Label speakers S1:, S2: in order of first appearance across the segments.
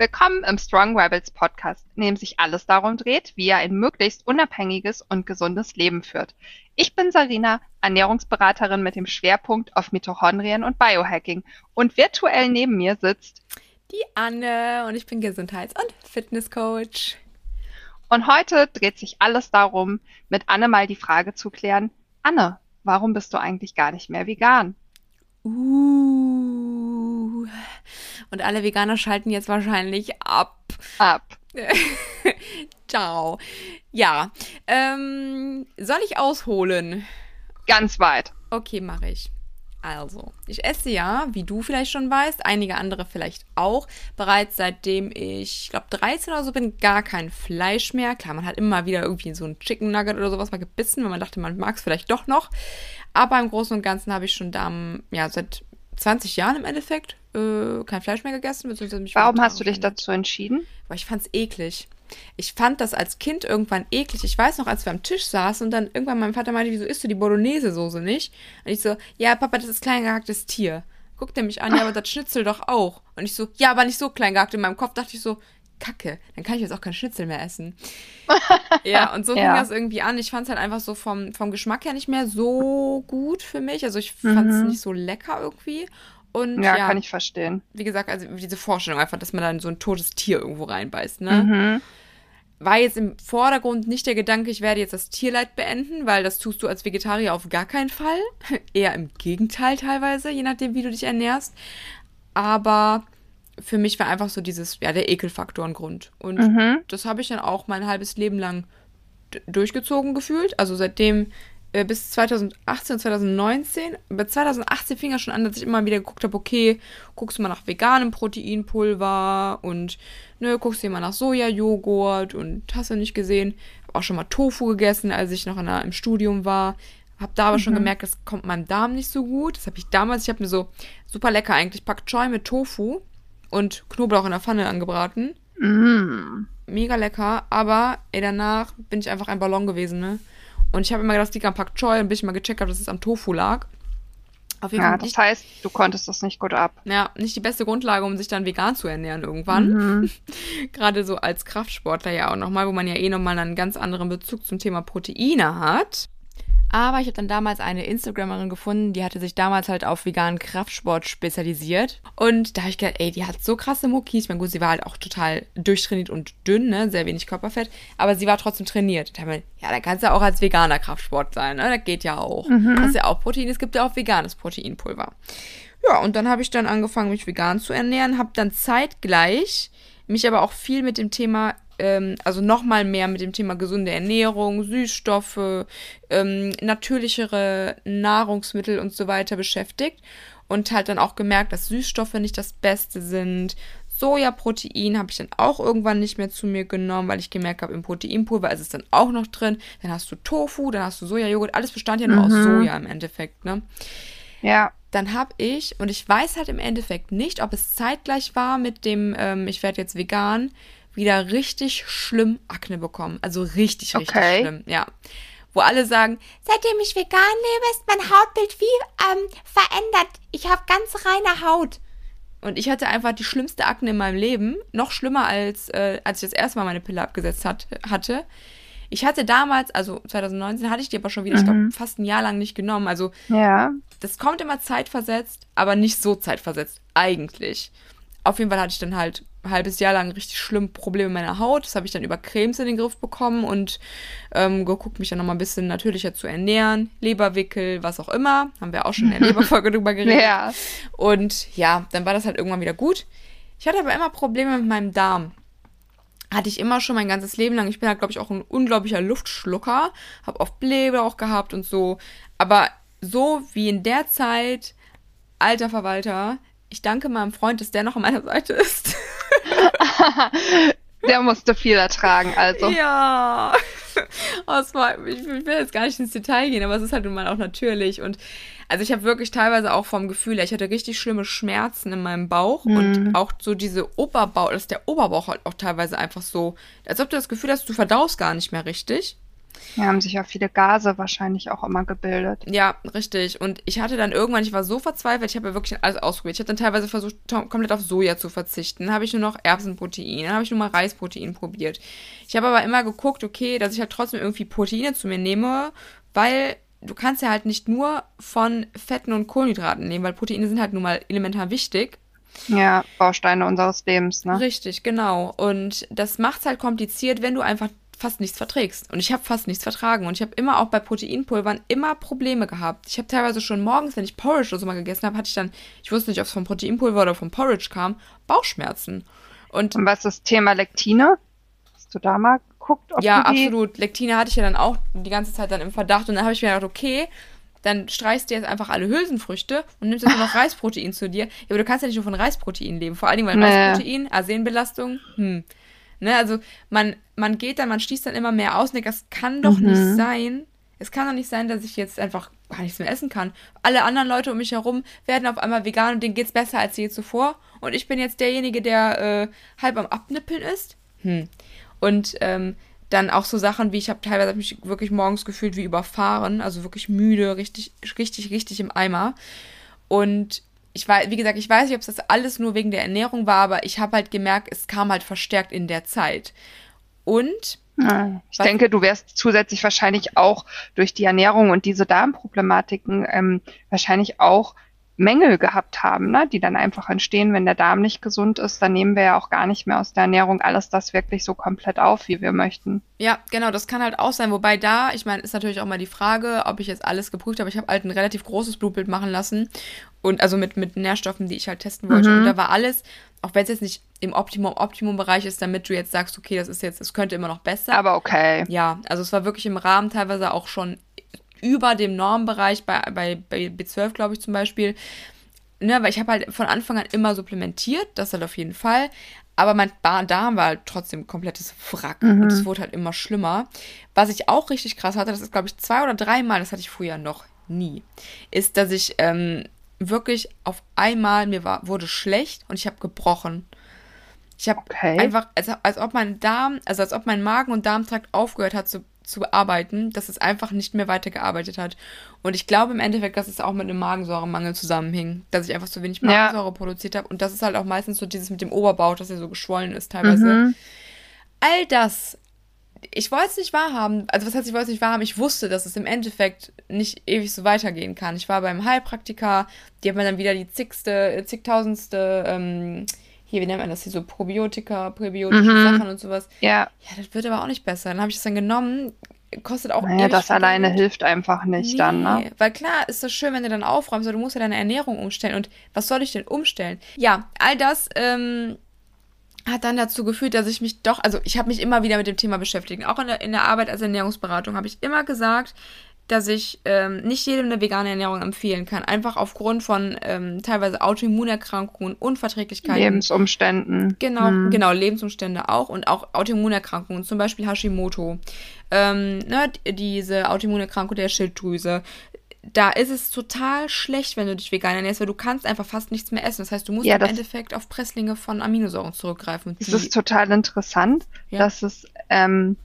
S1: Willkommen im Strong Rebels Podcast, in dem sich alles darum dreht, wie er ein möglichst unabhängiges und gesundes Leben führt. Ich bin Sarina, Ernährungsberaterin mit dem Schwerpunkt auf Mitochondrien und Biohacking und virtuell neben mir sitzt
S2: die Anne und ich bin Gesundheits- und Fitnesscoach.
S1: Und heute dreht sich alles darum, mit Anne mal die Frage zu klären, Anne, warum bist du eigentlich gar nicht mehr vegan?
S2: Uh. Und alle Veganer schalten jetzt wahrscheinlich ab.
S1: Ab.
S2: Ciao. Ja. Ähm, soll ich ausholen?
S1: Ganz weit.
S2: Okay, mache ich. Also, ich esse ja, wie du vielleicht schon weißt, einige andere vielleicht auch, bereits seitdem ich, ich glaube, 13 oder so bin, gar kein Fleisch mehr. Klar, man hat immer wieder irgendwie so ein Chicken Nugget oder sowas mal gebissen, wenn man dachte, man mag es vielleicht doch noch. Aber im Großen und Ganzen habe ich schon da, ja, seit 20 Jahren im Endeffekt äh, kein Fleisch mehr gegessen.
S1: Mich Warum hast du dich dazu entschieden?
S2: Weil ich fand es eklig. Ich fand das als Kind irgendwann eklig. Ich weiß noch, als wir am Tisch saßen und dann irgendwann mein Vater meinte, wieso isst du die Bolognese-Soße nicht? Und ich so, ja, Papa, das ist klein gehacktes Tier. Guckt er mich an, ja, aber das Schnitzel doch auch. Und ich so, ja, aber nicht so klein gehackt. In meinem Kopf dachte ich so, Kacke, dann kann ich jetzt auch kein Schnitzel mehr essen. ja, und so ja. fing das irgendwie an. Ich fand es halt einfach so vom, vom Geschmack her nicht mehr so gut für mich. Also ich fand es mhm. nicht so lecker irgendwie. Und
S1: ja, ja, kann ich verstehen.
S2: Wie gesagt, also diese Vorstellung einfach, dass man dann so ein totes Tier irgendwo reinbeißt, ne? Mhm. War jetzt im Vordergrund nicht der Gedanke, ich werde jetzt das Tierleid beenden, weil das tust du als Vegetarier auf gar keinen Fall. Eher im Gegenteil teilweise, je nachdem, wie du dich ernährst. Aber für mich war einfach so dieses, ja, der Ekelfaktor ein Grund. Und mhm. das habe ich dann auch mein halbes Leben lang durchgezogen gefühlt. Also seitdem äh, bis 2018, 2019. Bei 2018 fing es schon an, dass ich immer wieder geguckt habe, okay, guckst du mal nach veganem Proteinpulver und ne, guckst du mal nach Sojajoghurt und hast du nicht gesehen. Hab auch schon mal Tofu gegessen, als ich noch der, im Studium war. Hab da aber mhm. schon gemerkt, das kommt meinem Darm nicht so gut. Das habe ich damals, ich habe mir so super lecker eigentlich Pak Choi mit Tofu und Knoblauch in der Pfanne angebraten.
S1: Mm.
S2: Mega lecker, aber ey, danach bin ich einfach ein Ballon gewesen, ne? Und ich habe immer gedacht, es liegt am Pak Choi, bis ich mal gecheckt habe, dass es am Tofu lag.
S1: Auf jeden ja, Fall das heißt, du konntest das nicht gut ab.
S2: Ja, nicht die beste Grundlage, um sich dann vegan zu ernähren irgendwann. Mhm. Gerade so als Kraftsportler ja auch nochmal, wo man ja eh nochmal einen ganz anderen Bezug zum Thema Proteine hat. Aber ich habe dann damals eine Instagramerin gefunden, die hatte sich damals halt auf veganen Kraftsport spezialisiert. Und da habe ich gedacht, ey, die hat so krasse Muckis. Ich meine, gut, sie war halt auch total durchtrainiert und dünn, ne? Sehr wenig Körperfett. Aber sie war trotzdem trainiert. Da mir, ja, dann kannst du ja auch als veganer Kraftsport sein, ne? Das geht ja auch. Mhm. Das ist ja auch Protein. Es gibt ja auch veganes Proteinpulver. Ja, und dann habe ich dann angefangen, mich vegan zu ernähren, habe dann zeitgleich mich aber auch viel mit dem Thema ähm, also nochmal mehr mit dem Thema gesunde Ernährung, Süßstoffe, ähm, natürlichere Nahrungsmittel und so weiter beschäftigt und halt dann auch gemerkt, dass Süßstoffe nicht das Beste sind. Sojaprotein habe ich dann auch irgendwann nicht mehr zu mir genommen, weil ich gemerkt habe, im Proteinpulver ist es dann auch noch drin. Dann hast du Tofu, dann hast du Sojajoghurt, alles bestand ja nur mhm. aus Soja im Endeffekt, ne?
S1: Ja.
S2: Dann habe ich, und ich weiß halt im Endeffekt nicht, ob es zeitgleich war mit dem, ähm, ich werde jetzt vegan, wieder richtig schlimm Akne bekommen. Also richtig, richtig okay. schlimm, ja. Wo alle sagen, seitdem ich vegan lebe, ist mein Hautbild wie ähm, verändert. Ich habe ganz reine Haut. Und ich hatte einfach die schlimmste Akne in meinem Leben. Noch schlimmer als, äh, als ich das erste Mal meine Pille abgesetzt hat, hatte. Ich hatte damals, also 2019 hatte ich die aber schon wieder, mhm. ich glaube, fast ein Jahr lang nicht genommen. Also,
S1: ja.
S2: das kommt immer zeitversetzt, aber nicht so zeitversetzt, eigentlich. Auf jeden Fall hatte ich dann halt ein halbes Jahr lang richtig schlimm Probleme mit meiner Haut. Das habe ich dann über Cremes in den Griff bekommen und ähm, geguckt, mich dann nochmal ein bisschen natürlicher zu ernähren. Leberwickel, was auch immer. Haben wir auch schon in der Leberfolge drüber geredet. Ja. Und ja, dann war das halt irgendwann wieder gut. Ich hatte aber immer Probleme mit meinem Darm. Hatte ich immer schon mein ganzes Leben lang. Ich bin halt, glaube ich, auch ein unglaublicher Luftschlucker. Habe oft Blähbauch gehabt und so. Aber so wie in der Zeit, alter Verwalter, ich danke meinem Freund, dass der noch an meiner Seite ist.
S1: der musste viel ertragen, also.
S2: Ja. War, ich will jetzt gar nicht ins Detail gehen, aber es ist halt nun mal auch natürlich. Und also ich habe wirklich teilweise auch vom Gefühl, ich hatte richtig schlimme Schmerzen in meinem Bauch mhm. und auch so diese Oberbauch, dass der Oberbauch halt auch teilweise einfach so, als ob du das Gefühl hast, du verdaust gar nicht mehr richtig.
S1: Ja, haben sich ja viele Gase wahrscheinlich auch immer gebildet.
S2: Ja, richtig. Und ich hatte dann irgendwann, ich war so verzweifelt, ich habe ja wirklich alles ausprobiert. Ich habe dann teilweise versucht, komplett auf Soja zu verzichten. Dann habe ich nur noch Erbsenprotein, dann habe ich nur mal Reisprotein probiert. Ich habe aber immer geguckt, okay, dass ich halt trotzdem irgendwie Proteine zu mir nehme, weil du kannst ja halt nicht nur von Fetten und Kohlenhydraten nehmen, weil Proteine sind halt nun mal elementar wichtig.
S1: Ja, Bausteine unseres Lebens, ne?
S2: Richtig, genau. Und das macht es halt kompliziert, wenn du einfach fast nichts verträgst. Und ich habe fast nichts vertragen. Und ich habe immer auch bei Proteinpulvern immer Probleme gehabt. Ich habe teilweise schon morgens, wenn ich Porridge oder so mal gegessen habe, hatte ich dann, ich wusste nicht, ob es vom Proteinpulver oder vom Porridge kam, Bauchschmerzen.
S1: Und, Und was ist das Thema Lektine? Hast du da mal geguckt?
S2: ja, absolut. Lektine hatte ich ja dann auch die ganze Zeit dann im Verdacht. Und dann habe ich mir gedacht, okay, dann streichst du jetzt einfach alle Hülsenfrüchte und nimmst jetzt nur noch Reisprotein zu dir. Ja, aber du kannst ja nicht nur von Reisprotein leben. Vor allen Dingen, weil nee. Reisprotein, Arsenbelastung, hm. Ne, also man, man geht dann, man schließt dann immer mehr aus und denkt, das kann doch mhm. nicht sein. Es kann doch nicht sein, dass ich jetzt einfach gar nichts mehr essen kann. Alle anderen Leute um mich herum werden auf einmal vegan und denen geht's besser als je zuvor. Und ich bin jetzt derjenige, der äh, halb am Abnippeln ist. Hm. Und ähm, dann auch so Sachen wie, ich habe teilweise hab mich wirklich morgens gefühlt wie überfahren, also wirklich müde, richtig, richtig, richtig im Eimer. Und ich weiß, wie gesagt, ich weiß nicht, ob es das alles nur wegen der Ernährung war, aber ich habe halt gemerkt, es kam halt verstärkt in der Zeit. Und
S1: ich denke, du wärst zusätzlich wahrscheinlich auch durch die Ernährung und diese Darmproblematiken ähm, wahrscheinlich auch Mängel gehabt haben, ne, die dann einfach entstehen, wenn der Darm nicht gesund ist, dann nehmen wir ja auch gar nicht mehr aus der Ernährung alles das wirklich so komplett auf, wie wir möchten.
S2: Ja, genau, das kann halt auch sein. Wobei da, ich meine, ist natürlich auch mal die Frage, ob ich jetzt alles geprüft habe. Ich habe halt ein relativ großes Blutbild machen lassen und also mit, mit Nährstoffen, die ich halt testen wollte. Mhm. Und da war alles, auch wenn es jetzt nicht im Optimum, Optimum-Bereich ist, damit du jetzt sagst, okay, das ist jetzt, es könnte immer noch besser.
S1: Aber okay.
S2: Ja, also es war wirklich im Rahmen teilweise auch schon über dem Normbereich bei, bei, bei B12, glaube ich zum Beispiel. Ne, weil ich habe halt von Anfang an immer supplementiert, das halt auf jeden Fall. Aber mein Darm war halt trotzdem komplettes Wrack. Mhm. Und es wurde halt immer schlimmer. Was ich auch richtig krass hatte, das ist, glaube ich, zwei oder dreimal, das hatte ich früher noch nie, ist, dass ich ähm, wirklich auf einmal, mir war, wurde schlecht und ich habe gebrochen. Ich habe okay. einfach, als, als ob mein Darm, also als ob mein Magen- und Darmtrakt aufgehört hat zu zu bearbeiten, dass es einfach nicht mehr weitergearbeitet hat. Und ich glaube im Endeffekt, dass es auch mit einem Magensäuremangel zusammenhing, dass ich einfach zu wenig Magensäure ja. produziert habe. Und das ist halt auch meistens so dieses mit dem Oberbauch, dass er so geschwollen ist teilweise. Mhm. All das, ich wollte es nicht wahrhaben. Also was heißt, ich wollte es nicht wahrhaben? Ich wusste, dass es im Endeffekt nicht ewig so weitergehen kann. Ich war beim Heilpraktiker, die haben mir dann wieder die zigste, zigtausendste ähm, hier, wie nennt man das hier, so Probiotika, präbiotische mhm. Sachen und sowas.
S1: Ja.
S2: Ja, das wird aber auch nicht besser. Dann habe ich das dann genommen, kostet auch
S1: naja, das alleine hilft einfach nicht nee, dann, ne?
S2: Weil klar ist das schön, wenn du dann aufräumst, aber du musst ja deine Ernährung umstellen. Und was soll ich denn umstellen? Ja, all das ähm, hat dann dazu geführt, dass ich mich doch, also ich habe mich immer wieder mit dem Thema beschäftigt. Auch in der, in der Arbeit als Ernährungsberatung habe ich immer gesagt, dass ich ähm, nicht jedem eine vegane Ernährung empfehlen kann. Einfach aufgrund von ähm, teilweise Autoimmunerkrankungen, Unverträglichkeiten.
S1: Lebensumständen.
S2: Genau, hm. genau, Lebensumstände auch und auch Autoimmunerkrankungen, zum Beispiel Hashimoto. Ähm, ne, diese Autoimmunerkrankung der Schilddrüse. Da ist es total schlecht, wenn du dich vegan ernährst, weil du kannst einfach fast nichts mehr essen. Das heißt, du musst ja, im Endeffekt auf Presslinge von Aminosäuren zurückgreifen.
S1: Das ist total interessant, ja. dass es ähm,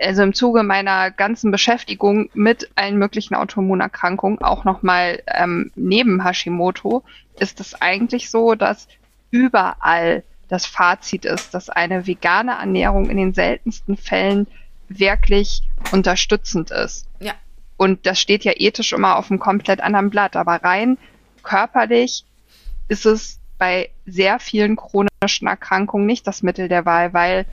S1: also im Zuge meiner ganzen Beschäftigung mit allen möglichen Autoimmunerkrankungen, auch nochmal ähm, neben Hashimoto, ist es eigentlich so, dass überall das Fazit ist, dass eine vegane Ernährung in den seltensten Fällen wirklich unterstützend ist.
S2: Ja.
S1: Und das steht ja ethisch immer auf einem komplett anderen Blatt, aber rein körperlich ist es bei sehr vielen chronischen Erkrankungen nicht das Mittel der Wahl, weil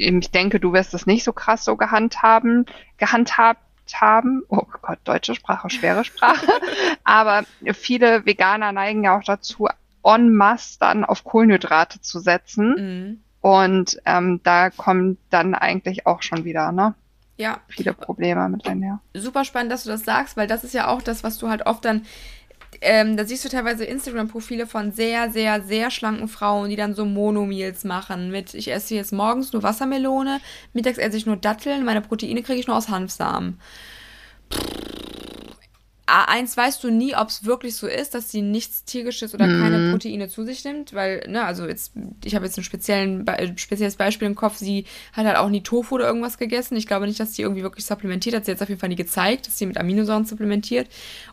S1: ich denke, du wirst es nicht so krass so gehandhaben, gehandhabt haben. Oh Gott, deutsche Sprache, schwere Sprache. Aber viele Veganer neigen ja auch dazu, en masse dann auf Kohlenhydrate zu setzen. Mhm. Und ähm, da kommt dann eigentlich auch schon wieder, ne?
S2: Ja.
S1: Viele Probleme mit
S2: einher. Super spannend, dass du das sagst, weil das ist ja auch das, was du halt oft dann ähm, da siehst du teilweise Instagram-Profile von sehr, sehr, sehr schlanken Frauen, die dann so Monomeals machen. Mit, ich esse jetzt morgens nur Wassermelone, mittags esse ich nur Datteln, meine Proteine kriege ich nur aus Hanfsamen. A1 weißt du nie, ob es wirklich so ist, dass sie nichts tierisches oder mm. keine Proteine zu sich nimmt, weil, ne, also jetzt, ich habe jetzt ein speziellen, Be spezielles Beispiel im Kopf, sie hat halt auch nie Tofu oder irgendwas gegessen. Ich glaube nicht, dass sie irgendwie wirklich supplementiert hat. Sie hat es auf jeden Fall nie gezeigt, dass sie mit Aminosäuren supplementiert.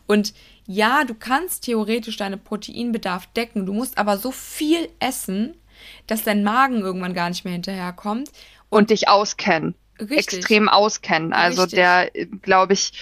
S2: Und ja, du kannst theoretisch deinen Proteinbedarf decken, du musst aber so viel essen, dass dein Magen irgendwann gar nicht mehr hinterherkommt.
S1: Und, und dich auskennen. Richtig. extrem auskennen. Also Richtig. der, glaube ich,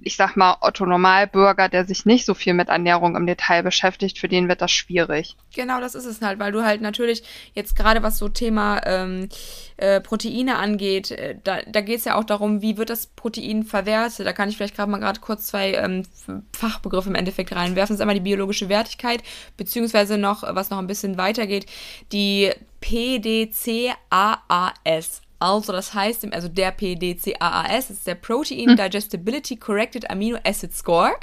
S1: ich sag mal, Otto Normalbürger, der sich nicht so viel mit Ernährung im Detail beschäftigt, für den wird das schwierig.
S2: Genau, das ist es halt, weil du halt natürlich jetzt gerade was so Thema ähm, äh, Proteine angeht, äh, da, da geht es ja auch darum, wie wird das Protein verwertet. Da kann ich vielleicht gerade mal gerade kurz zwei ähm, Fachbegriffe im Endeffekt reinwerfen. Das ist einmal die biologische Wertigkeit, beziehungsweise noch, was noch ein bisschen weitergeht, die PDCAAS. Also das heißt, also der PDCAAS ist der Protein hm. Digestibility Corrected Amino Acid Score.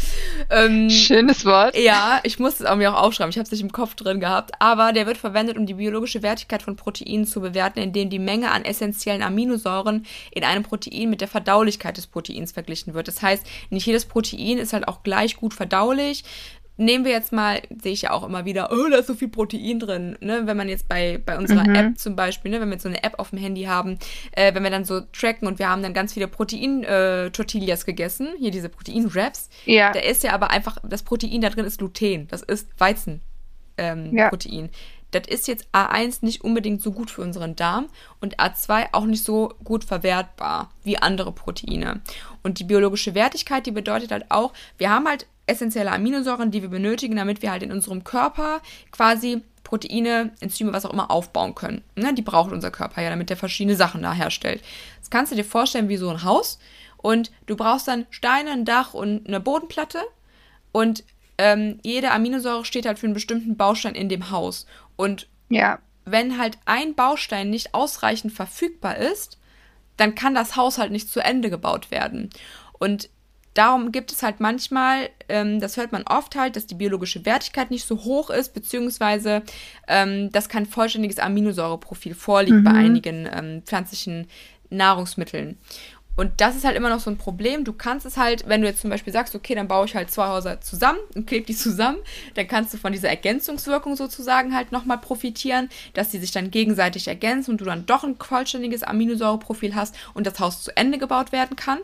S1: ähm, Schönes Wort.
S2: Ja, ich muss es auch mir auch aufschreiben. Ich habe es nicht im Kopf drin gehabt. Aber der wird verwendet, um die biologische Wertigkeit von Proteinen zu bewerten, indem die Menge an essentiellen Aminosäuren in einem Protein mit der Verdaulichkeit des Proteins verglichen wird. Das heißt, nicht jedes Protein ist halt auch gleich gut verdaulich nehmen wir jetzt mal, sehe ich ja auch immer wieder, oh, da ist so viel Protein drin. Ne? Wenn man jetzt bei, bei unserer mhm. App zum Beispiel, ne, wenn wir jetzt so eine App auf dem Handy haben, äh, wenn wir dann so tracken und wir haben dann ganz viele Protein-Tortillas äh, gegessen, hier diese Protein-Wraps, ja. da ist ja aber einfach, das Protein da drin ist Gluten, das ist Weizenprotein. Ähm, ja. Das ist jetzt A1 nicht unbedingt so gut für unseren Darm und A2 auch nicht so gut verwertbar wie andere Proteine. Und die biologische Wertigkeit, die bedeutet halt auch, wir haben halt essentielle Aminosäuren, die wir benötigen, damit wir halt in unserem Körper quasi Proteine, Enzyme, was auch immer aufbauen können. Ne? Die braucht unser Körper ja, damit der verschiedene Sachen da herstellt. Das kannst du dir vorstellen wie so ein Haus und du brauchst dann Steine, ein Dach und eine Bodenplatte und ähm, jede Aminosäure steht halt für einen bestimmten Baustein in dem Haus. Und ja. wenn halt ein Baustein nicht ausreichend verfügbar ist, dann kann das Haus halt nicht zu Ende gebaut werden. Und darum gibt es halt manchmal, ähm, das hört man oft halt, dass die biologische Wertigkeit nicht so hoch ist, beziehungsweise ähm, dass kein vollständiges Aminosäureprofil vorliegt mhm. bei einigen ähm, pflanzlichen Nahrungsmitteln. Und das ist halt immer noch so ein Problem. Du kannst es halt, wenn du jetzt zum Beispiel sagst, okay, dann baue ich halt zwei Häuser zusammen und klebe die zusammen, dann kannst du von dieser Ergänzungswirkung sozusagen halt nochmal profitieren, dass die sich dann gegenseitig ergänzen und du dann doch ein vollständiges Aminosäureprofil hast und das Haus zu Ende gebaut werden kann.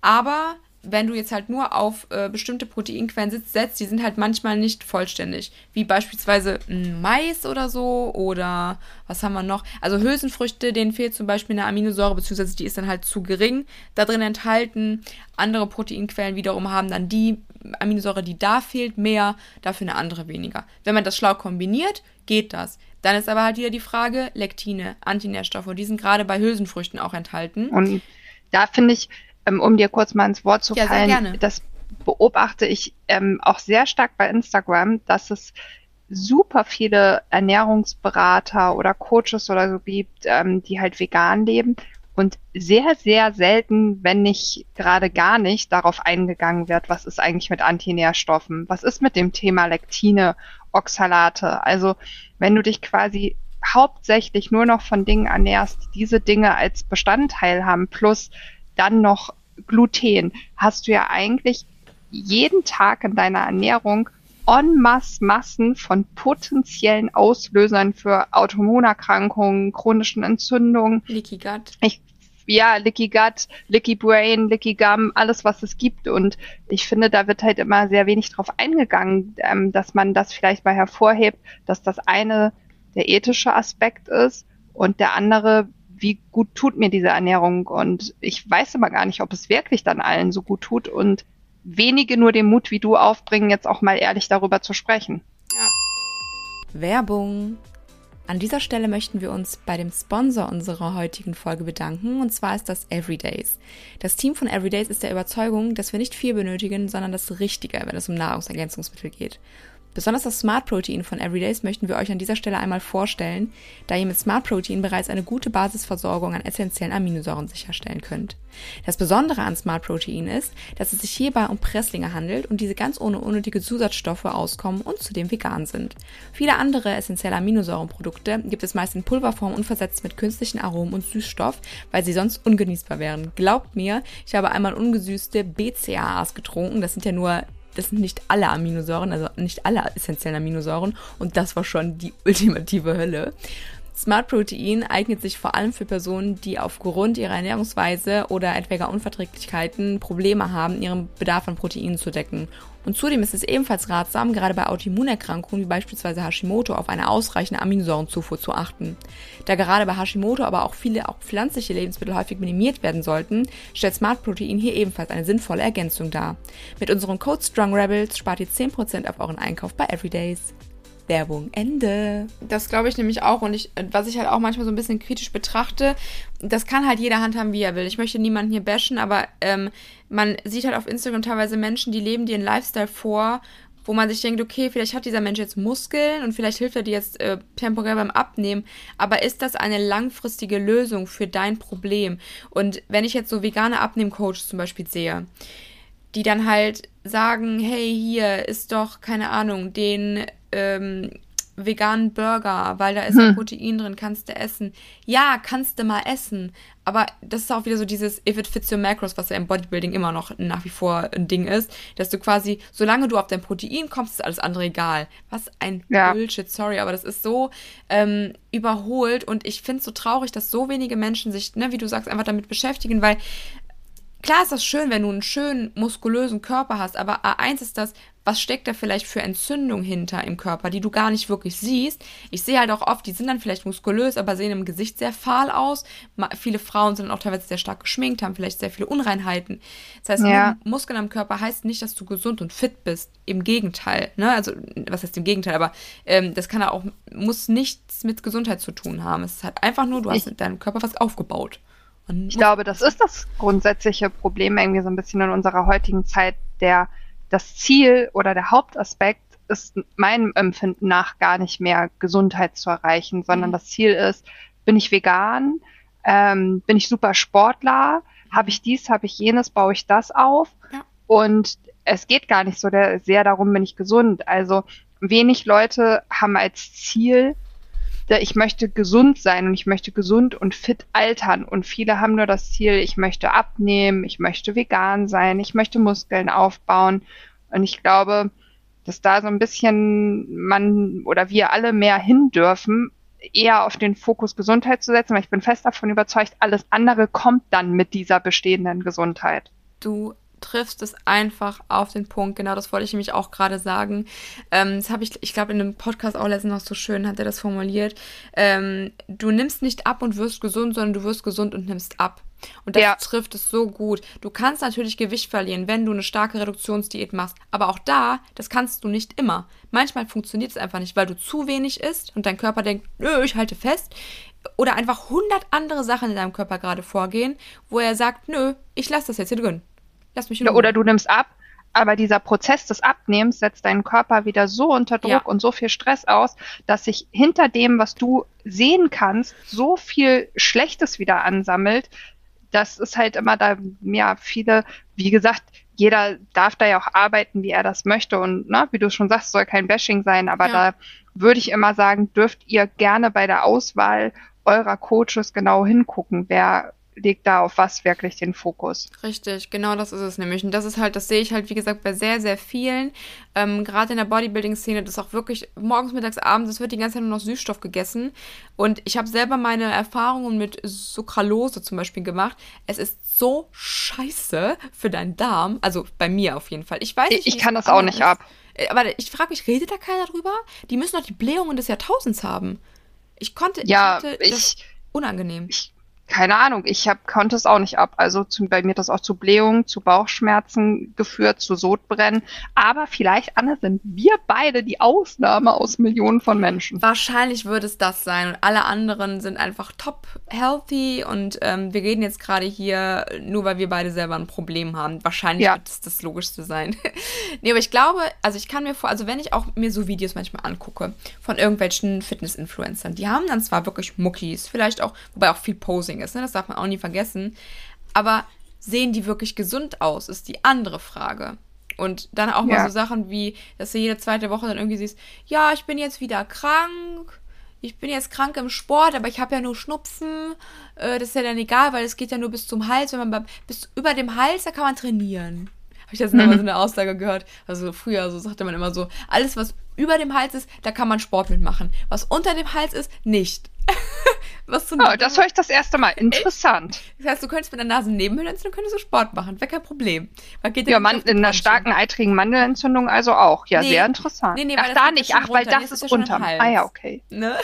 S2: Aber wenn du jetzt halt nur auf äh, bestimmte Proteinquellen sitzt, setzt, die sind halt manchmal nicht vollständig. Wie beispielsweise Mais oder so oder was haben wir noch? Also Hülsenfrüchte, denen fehlt zum Beispiel eine Aminosäure, beziehungsweise die ist dann halt zu gering da drin enthalten. Andere Proteinquellen wiederum haben dann die Aminosäure, die da fehlt, mehr, dafür eine andere weniger. Wenn man das schlau kombiniert, geht das. Dann ist aber halt wieder die Frage, Lektine, Antinährstoffe, die sind gerade bei Hülsenfrüchten auch enthalten.
S1: Und da finde ich, ähm, um dir kurz mal ins Wort zu fallen, ja, das beobachte ich ähm, auch sehr stark bei Instagram, dass es super viele Ernährungsberater oder Coaches oder so gibt, ähm, die halt vegan leben. Und sehr, sehr selten, wenn nicht gerade gar nicht, darauf eingegangen wird, was ist eigentlich mit Antinährstoffen, was ist mit dem Thema Lektine, Oxalate. Also wenn du dich quasi hauptsächlich nur noch von Dingen ernährst, die diese Dinge als Bestandteil haben, plus dann noch Gluten, hast du ja eigentlich jeden Tag in deiner Ernährung en masse Massen von potenziellen Auslösern für Autoimmunerkrankungen, chronischen Entzündungen.
S2: Leaky Gut.
S1: Ich, ja, Leaky Gut, Leaky Brain, Leaky Gum, alles was es gibt. Und ich finde, da wird halt immer sehr wenig drauf eingegangen, ähm, dass man das vielleicht mal hervorhebt, dass das eine der ethische Aspekt ist und der andere, wie gut tut mir diese Ernährung? Und ich weiß aber gar nicht, ob es wirklich dann allen so gut tut und wenige nur den Mut wie du aufbringen, jetzt auch mal ehrlich darüber zu sprechen. Ja.
S2: Werbung. An dieser Stelle möchten wir uns bei dem Sponsor unserer heutigen Folge bedanken, und zwar ist das Everydays. Das Team von Everydays ist der Überzeugung, dass wir nicht viel benötigen, sondern das Richtige, wenn es um Nahrungsergänzungsmittel geht. Besonders das Smart Protein von Everydays möchten wir euch an dieser Stelle einmal vorstellen, da ihr mit Smart Protein bereits eine gute Basisversorgung an essentiellen Aminosäuren sicherstellen könnt. Das Besondere an Smart Protein ist, dass es sich hierbei um Presslinge handelt und diese ganz ohne unnötige Zusatzstoffe auskommen und zudem vegan sind. Viele andere essentielle Aminosäurenprodukte gibt es meist in Pulverform und versetzt mit künstlichen Aromen und Süßstoff, weil sie sonst ungenießbar wären. Glaubt mir, ich habe einmal ungesüßte BCAAs getrunken. Das sind ja nur das sind nicht alle Aminosäuren, also nicht alle essentiellen Aminosäuren. Und das war schon die ultimative Hölle. Smart Protein eignet sich vor allem für Personen, die aufgrund ihrer Ernährungsweise oder etwaiger Unverträglichkeiten Probleme haben, ihren Bedarf an Proteinen zu decken. Und zudem ist es ebenfalls ratsam, gerade bei Autoimmunerkrankungen wie beispielsweise Hashimoto auf eine ausreichende Aminosäurenzufuhr zu achten. Da gerade bei Hashimoto aber auch viele auch pflanzliche Lebensmittel häufig minimiert werden sollten, stellt Smart Protein hier ebenfalls eine sinnvolle Ergänzung dar. Mit unserem Code Strong Rebels spart ihr 10% auf euren Einkauf bei Everydays. Werbung Ende. Das glaube ich nämlich auch. Und ich, was ich halt auch manchmal so ein bisschen kritisch betrachte, das kann halt jeder handhaben, wie er will. Ich möchte niemanden hier bashen, aber ähm, man sieht halt auf Instagram teilweise Menschen, die leben dir einen Lifestyle vor, wo man sich denkt, okay, vielleicht hat dieser Mensch jetzt Muskeln und vielleicht hilft er dir jetzt äh, temporär beim Abnehmen, aber ist das eine langfristige Lösung für dein Problem? Und wenn ich jetzt so vegane Abnehmcoaches zum Beispiel sehe, die dann halt sagen, hey, hier ist doch, keine Ahnung, den ähm, veganen Burger, weil da ist hm. Protein drin, kannst du essen. Ja, kannst du mal essen. Aber das ist auch wieder so dieses If it fits your macros, was ja im Bodybuilding immer noch nach wie vor ein Ding ist, dass du quasi, solange du auf dein Protein kommst, ist alles andere egal. Was ein ja. Bullshit, sorry, aber das ist so ähm, überholt und ich finde es so traurig, dass so wenige Menschen sich, ne, wie du sagst, einfach damit beschäftigen, weil Klar ist das schön, wenn du einen schönen, muskulösen Körper hast, aber A1 ist das, was steckt da vielleicht für Entzündung hinter im Körper, die du gar nicht wirklich siehst. Ich sehe halt auch oft, die sind dann vielleicht muskulös, aber sehen im Gesicht sehr fahl aus. Viele Frauen sind dann auch teilweise sehr stark geschminkt, haben vielleicht sehr viele Unreinheiten. Das heißt, ja. Muskeln am Körper heißt nicht, dass du gesund und fit bist. Im Gegenteil. Ne? Also, was heißt im Gegenteil? Aber ähm, das kann auch, muss nichts mit Gesundheit zu tun haben. Es ist halt einfach nur, du hast mit deinem Körper was aufgebaut.
S1: Ich glaube, das ist das grundsätzliche Problem irgendwie so ein bisschen in unserer heutigen Zeit. Der, das Ziel oder der Hauptaspekt ist meinem Empfinden nach gar nicht mehr Gesundheit zu erreichen, sondern mhm. das Ziel ist, bin ich vegan, ähm, bin ich super Sportler, habe ich dies, habe ich jenes, baue ich das auf. Ja. Und es geht gar nicht so der, sehr darum, bin ich gesund. Also wenig Leute haben als Ziel, ich möchte gesund sein und ich möchte gesund und fit altern. Und viele haben nur das Ziel, ich möchte abnehmen, ich möchte vegan sein, ich möchte Muskeln aufbauen. Und ich glaube, dass da so ein bisschen man oder wir alle mehr hin dürfen, eher auf den Fokus Gesundheit zu setzen, weil ich bin fest davon überzeugt, alles andere kommt dann mit dieser bestehenden Gesundheit.
S2: Du triffst es einfach auf den Punkt. Genau, das wollte ich nämlich auch gerade sagen. Ähm, das habe ich, ich glaube, in einem Podcast auch letztens noch so schön hat er das formuliert. Ähm, du nimmst nicht ab und wirst gesund, sondern du wirst gesund und nimmst ab. Und das ja. trifft es so gut. Du kannst natürlich Gewicht verlieren, wenn du eine starke Reduktionsdiät machst. Aber auch da, das kannst du nicht immer. Manchmal funktioniert es einfach nicht, weil du zu wenig isst und dein Körper denkt, nö, ich halte fest. Oder einfach hundert andere Sachen in deinem Körper gerade vorgehen, wo er sagt, nö, ich lasse das jetzt hier drin.
S1: Lass mich in Oder du nimmst ab, aber dieser Prozess des Abnehmens setzt deinen Körper wieder so unter Druck ja. und so viel Stress aus, dass sich hinter dem, was du sehen kannst, so viel Schlechtes wieder ansammelt. Das ist halt immer da, ja, viele, wie gesagt, jeder darf da ja auch arbeiten, wie er das möchte. Und ne, wie du schon sagst, soll kein Bashing sein, aber ja. da würde ich immer sagen, dürft ihr gerne bei der Auswahl eurer Coaches genau hingucken, wer legt da auf was wirklich den Fokus.
S2: Richtig, genau das ist es nämlich. Und das ist halt, das sehe ich halt, wie gesagt, bei sehr, sehr vielen. Ähm, Gerade in der Bodybuilding-Szene, das ist auch wirklich morgens, mittags, abends, es wird die ganze Zeit nur noch Süßstoff gegessen. Und ich habe selber meine Erfahrungen mit Sucralose zum Beispiel gemacht. Es ist so scheiße für deinen Darm. Also bei mir auf jeden Fall. Ich weiß
S1: nicht. Ich, ich kann das auch nicht ist. ab.
S2: Äh, aber ich frage mich, redet da keiner drüber? Die müssen doch die Blähungen des Jahrtausends haben. Ich konnte.
S1: Ja, ich.
S2: unangenehm.
S1: Ich keine Ahnung, ich hab, konnte es auch nicht ab. Also zu, bei mir hat das auch zu Blähungen, zu Bauchschmerzen geführt, zu Sodbrennen. Aber vielleicht, Anne, sind wir beide die Ausnahme aus Millionen von Menschen.
S2: Wahrscheinlich würde es das sein. Und alle anderen sind einfach top healthy. Und ähm, wir reden jetzt gerade hier, nur weil wir beide selber ein Problem haben. Wahrscheinlich ja. wird es das Logischste sein. nee, aber ich glaube, also ich kann mir vor, also wenn ich auch mir so Videos manchmal angucke von irgendwelchen Fitness-Influencern, die haben dann zwar wirklich Muckis, vielleicht auch, wobei auch viel Posing Ding ist, ne? das darf man auch nie vergessen. Aber sehen die wirklich gesund aus, ist die andere Frage. Und dann auch mal so Sachen wie, dass du jede zweite Woche dann irgendwie siehst, ja, ich bin jetzt wieder krank, ich bin jetzt krank im Sport, aber ich habe ja nur Schnupfen. Äh, das ist ja dann egal, weil es geht ja nur bis zum Hals. Wenn man bis über dem Hals, da kann man trainieren. Habe ich jetzt mhm. mal so eine Aussage gehört. Also früher so sagte man immer so, alles was über dem Hals ist, da kann man Sport mitmachen. Was unter dem Hals ist, nicht.
S1: Was oh, das höre ich das erste Mal. Interessant.
S2: Das heißt, du könntest mit der Nasennebenhöhlenentzündung könntest du Sport machen. Wäre kein Problem.
S1: ja, man, in einer starken eitrigen Mandelentzündung also auch. Ja, nee. sehr interessant. Nee, nee, Ach, da nicht. Ach, weil das ist, ist runter. Ah ja, okay. Ne?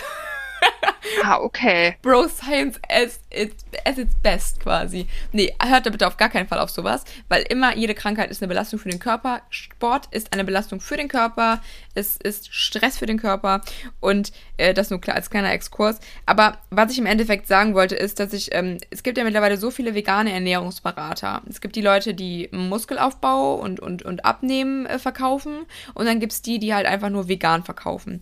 S1: Ah, okay.
S2: Bro Science as its, as its best quasi. Nee, hört da bitte auf gar keinen Fall auf sowas, weil immer jede Krankheit ist eine Belastung für den Körper. Sport ist eine Belastung für den Körper. Es ist Stress für den Körper und äh, das nur klar als kleiner Exkurs. Aber was ich im Endeffekt sagen wollte, ist, dass ich, ähm, es gibt ja mittlerweile so viele vegane Ernährungsberater. Es gibt die Leute, die Muskelaufbau und, und, und Abnehmen äh, verkaufen und dann gibt es die, die halt einfach nur vegan verkaufen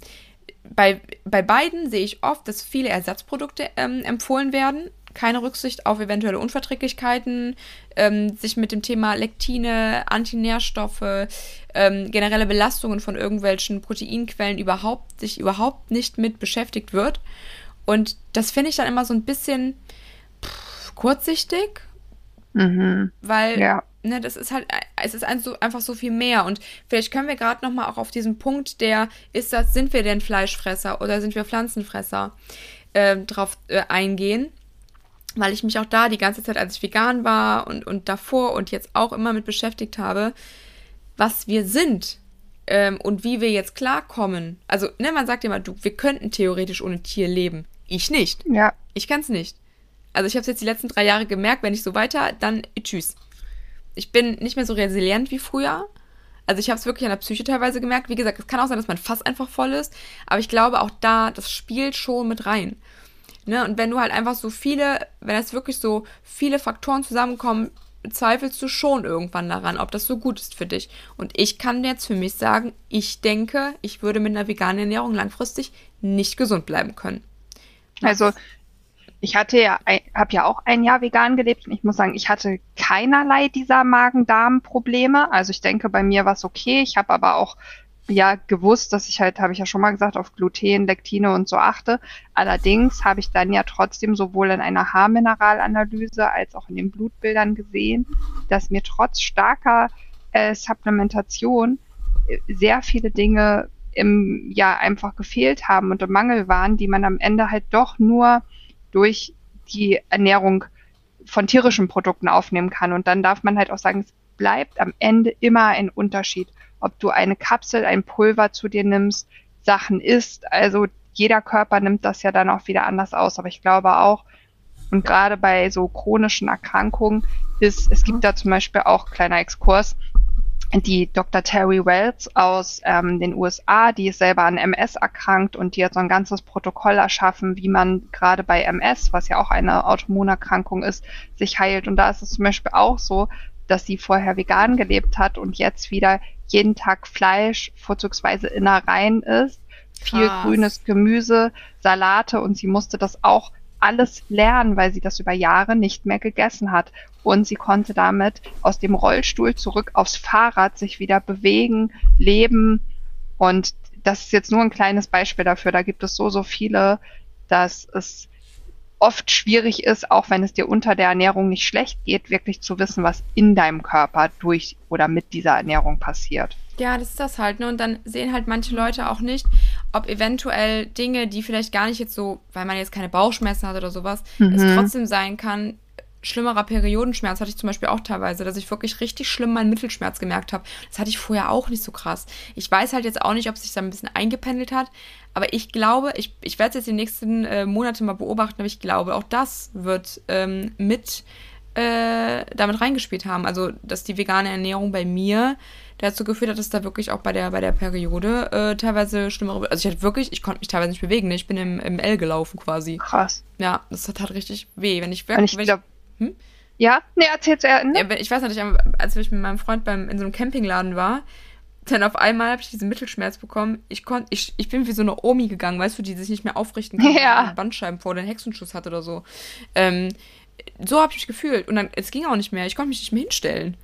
S2: bei, bei beiden sehe ich oft, dass viele Ersatzprodukte ähm, empfohlen werden. Keine Rücksicht auf eventuelle Unverträglichkeiten, ähm, sich mit dem Thema Lektine, Antinährstoffe, ähm, generelle Belastungen von irgendwelchen Proteinquellen überhaupt, sich überhaupt nicht mit beschäftigt wird. Und das finde ich dann immer so ein bisschen pff, kurzsichtig, mhm. weil ja ne, das ist halt, es ist einfach so viel mehr. Und vielleicht können wir gerade nochmal auch auf diesen Punkt, der ist das, sind wir denn Fleischfresser oder sind wir Pflanzenfresser, äh, drauf äh, eingehen. Weil ich mich auch da die ganze Zeit, als ich vegan war und, und davor und jetzt auch immer mit beschäftigt habe, was wir sind ähm, und wie wir jetzt klarkommen. Also, ne, man sagt immer, du, wir könnten theoretisch ohne Tier leben. Ich nicht. Ja. Ich kann es nicht. Also ich habe es jetzt die letzten drei Jahre gemerkt, wenn ich so weiter, dann tschüss ich bin nicht mehr so resilient wie früher. Also ich habe es wirklich an der Psyche teilweise gemerkt. Wie gesagt, es kann auch sein, dass mein Fass einfach voll ist. Aber ich glaube auch da, das spielt schon mit rein. Ne? Und wenn du halt einfach so viele, wenn es wirklich so viele Faktoren zusammenkommen, zweifelst du schon irgendwann daran, ob das so gut ist für dich. Und ich kann jetzt für mich sagen, ich denke, ich würde mit einer veganen Ernährung langfristig nicht gesund bleiben können.
S1: Also ich hatte ja, habe ja auch ein Jahr vegan gelebt und ich muss sagen, ich hatte keinerlei dieser Magen-Darm-Probleme. Also ich denke, bei mir war es okay. Ich habe aber auch ja gewusst, dass ich halt, habe ich ja schon mal gesagt, auf Gluten, Lektine und so achte. Allerdings habe ich dann ja trotzdem sowohl in einer Haarmineralanalyse als auch in den Blutbildern gesehen, dass mir trotz starker äh, Supplementation äh, sehr viele Dinge im ja einfach gefehlt haben und im Mangel waren, die man am Ende halt doch nur durch die Ernährung von tierischen Produkten aufnehmen kann. Und dann darf man halt auch sagen, es bleibt am Ende immer ein Unterschied, ob du eine Kapsel, ein Pulver zu dir nimmst, Sachen isst. Also jeder Körper nimmt das ja dann auch wieder anders aus. Aber ich glaube auch, und gerade bei so chronischen Erkrankungen ist, es gibt da zum Beispiel auch kleiner Exkurs, die Dr. Terry Wells aus ähm, den USA, die ist selber an MS erkrankt und die hat so ein ganzes Protokoll erschaffen, wie man gerade bei MS, was ja auch eine Autoimmunerkrankung ist, sich heilt. Und da ist es zum Beispiel auch so, dass sie vorher vegan gelebt hat und jetzt wieder jeden Tag Fleisch, vorzugsweise Innereien isst, viel Krass. grünes Gemüse, Salate und sie musste das auch alles lernen, weil sie das über Jahre nicht mehr gegessen hat. Und sie konnte damit aus dem Rollstuhl zurück aufs Fahrrad sich wieder bewegen, leben. Und das ist jetzt nur ein kleines Beispiel dafür. Da gibt es so, so viele, dass es oft schwierig ist, auch wenn es dir unter der Ernährung nicht schlecht geht, wirklich zu wissen, was in deinem Körper durch oder mit dieser Ernährung passiert.
S2: Ja, das ist das halt. Ne? Und dann sehen halt manche Leute auch nicht, ob eventuell Dinge, die vielleicht gar nicht jetzt so, weil man jetzt keine Bauchschmerzen hat oder sowas, mhm. es trotzdem sein kann, schlimmerer Periodenschmerz hatte ich zum Beispiel auch teilweise, dass ich wirklich richtig schlimm meinen Mittelschmerz gemerkt habe. Das hatte ich vorher auch nicht so krass. Ich weiß halt jetzt auch nicht, ob sich da ein bisschen eingependelt hat, aber ich glaube, ich, ich werde es jetzt die nächsten äh, Monate mal beobachten, aber ich glaube, auch das wird ähm, mit äh, damit reingespielt haben. Also, dass die vegane Ernährung bei mir dazu geführt hat, dass da wirklich auch bei der, bei der Periode äh, teilweise schlimmere. Also ich hatte wirklich, ich konnte mich teilweise nicht bewegen, ne? Ich bin im, im L gelaufen quasi.
S1: Krass.
S2: Ja, das hat halt richtig weh. Wenn ich wirklich.
S1: Ich glaub, hm? Ja, ne, erzähl's er.
S2: Ne? Ja, ich weiß nicht, als ich mit meinem Freund beim, in so einem Campingladen war, dann auf einmal habe ich diesen Mittelschmerz bekommen. Ich konnte, ich, ich bin wie so eine Omi gegangen, weißt du, die sich nicht mehr aufrichten kann,
S1: ja.
S2: einen Bandscheiben vor den Hexenschuss hat oder so. Ähm, so habe ich mich gefühlt. Und dann, es ging auch nicht mehr. Ich konnte mich nicht mehr hinstellen.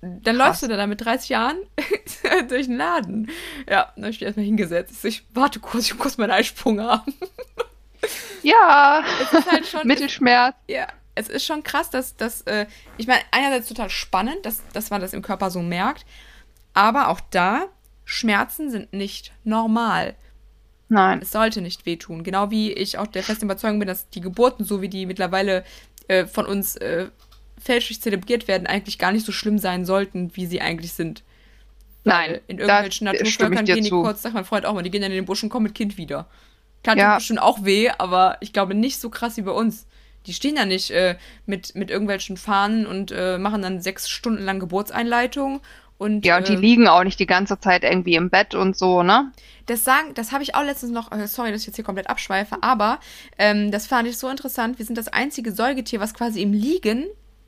S2: Dann Krass. läufst du da mit 30 Jahren durch den Laden. Ja, dann habe ich mich erstmal hingesetzt. Ich warte kurz, ich muss meinen Eisprung haben.
S1: ja. Es ist halt schon. Mittelschmerz.
S2: ja. Es ist schon krass, dass, dass äh, ich meine, einerseits total spannend, dass, dass man das im Körper so merkt. Aber auch da, Schmerzen sind nicht normal.
S1: Nein.
S2: Es sollte nicht wehtun. Genau wie ich auch der festen Überzeugung bin, dass die Geburten, so wie die mittlerweile äh, von uns äh, fälschlich zelebriert werden, eigentlich gar nicht so schlimm sein sollten, wie sie eigentlich sind.
S1: Nein.
S2: Weil in irgendwelchen Naturvölkern gehen die zu. kurz, sagt mein Freund auch mal, die gehen dann in den Busch und kommen mit Kind wieder. Klar, ja. tut bestimmt auch weh, aber ich glaube nicht so krass wie bei uns. Die stehen ja nicht äh, mit, mit irgendwelchen Fahnen und äh, machen dann sechs Stunden lang Geburtseinleitung und,
S1: ja, und die äh, liegen auch nicht die ganze Zeit irgendwie im Bett und so, ne?
S2: Das sagen, das habe ich auch letztens noch, äh, sorry, dass ich jetzt hier komplett abschweife, aber ähm, das fand ich so interessant. Wir sind das einzige Säugetier, was quasi im Liegen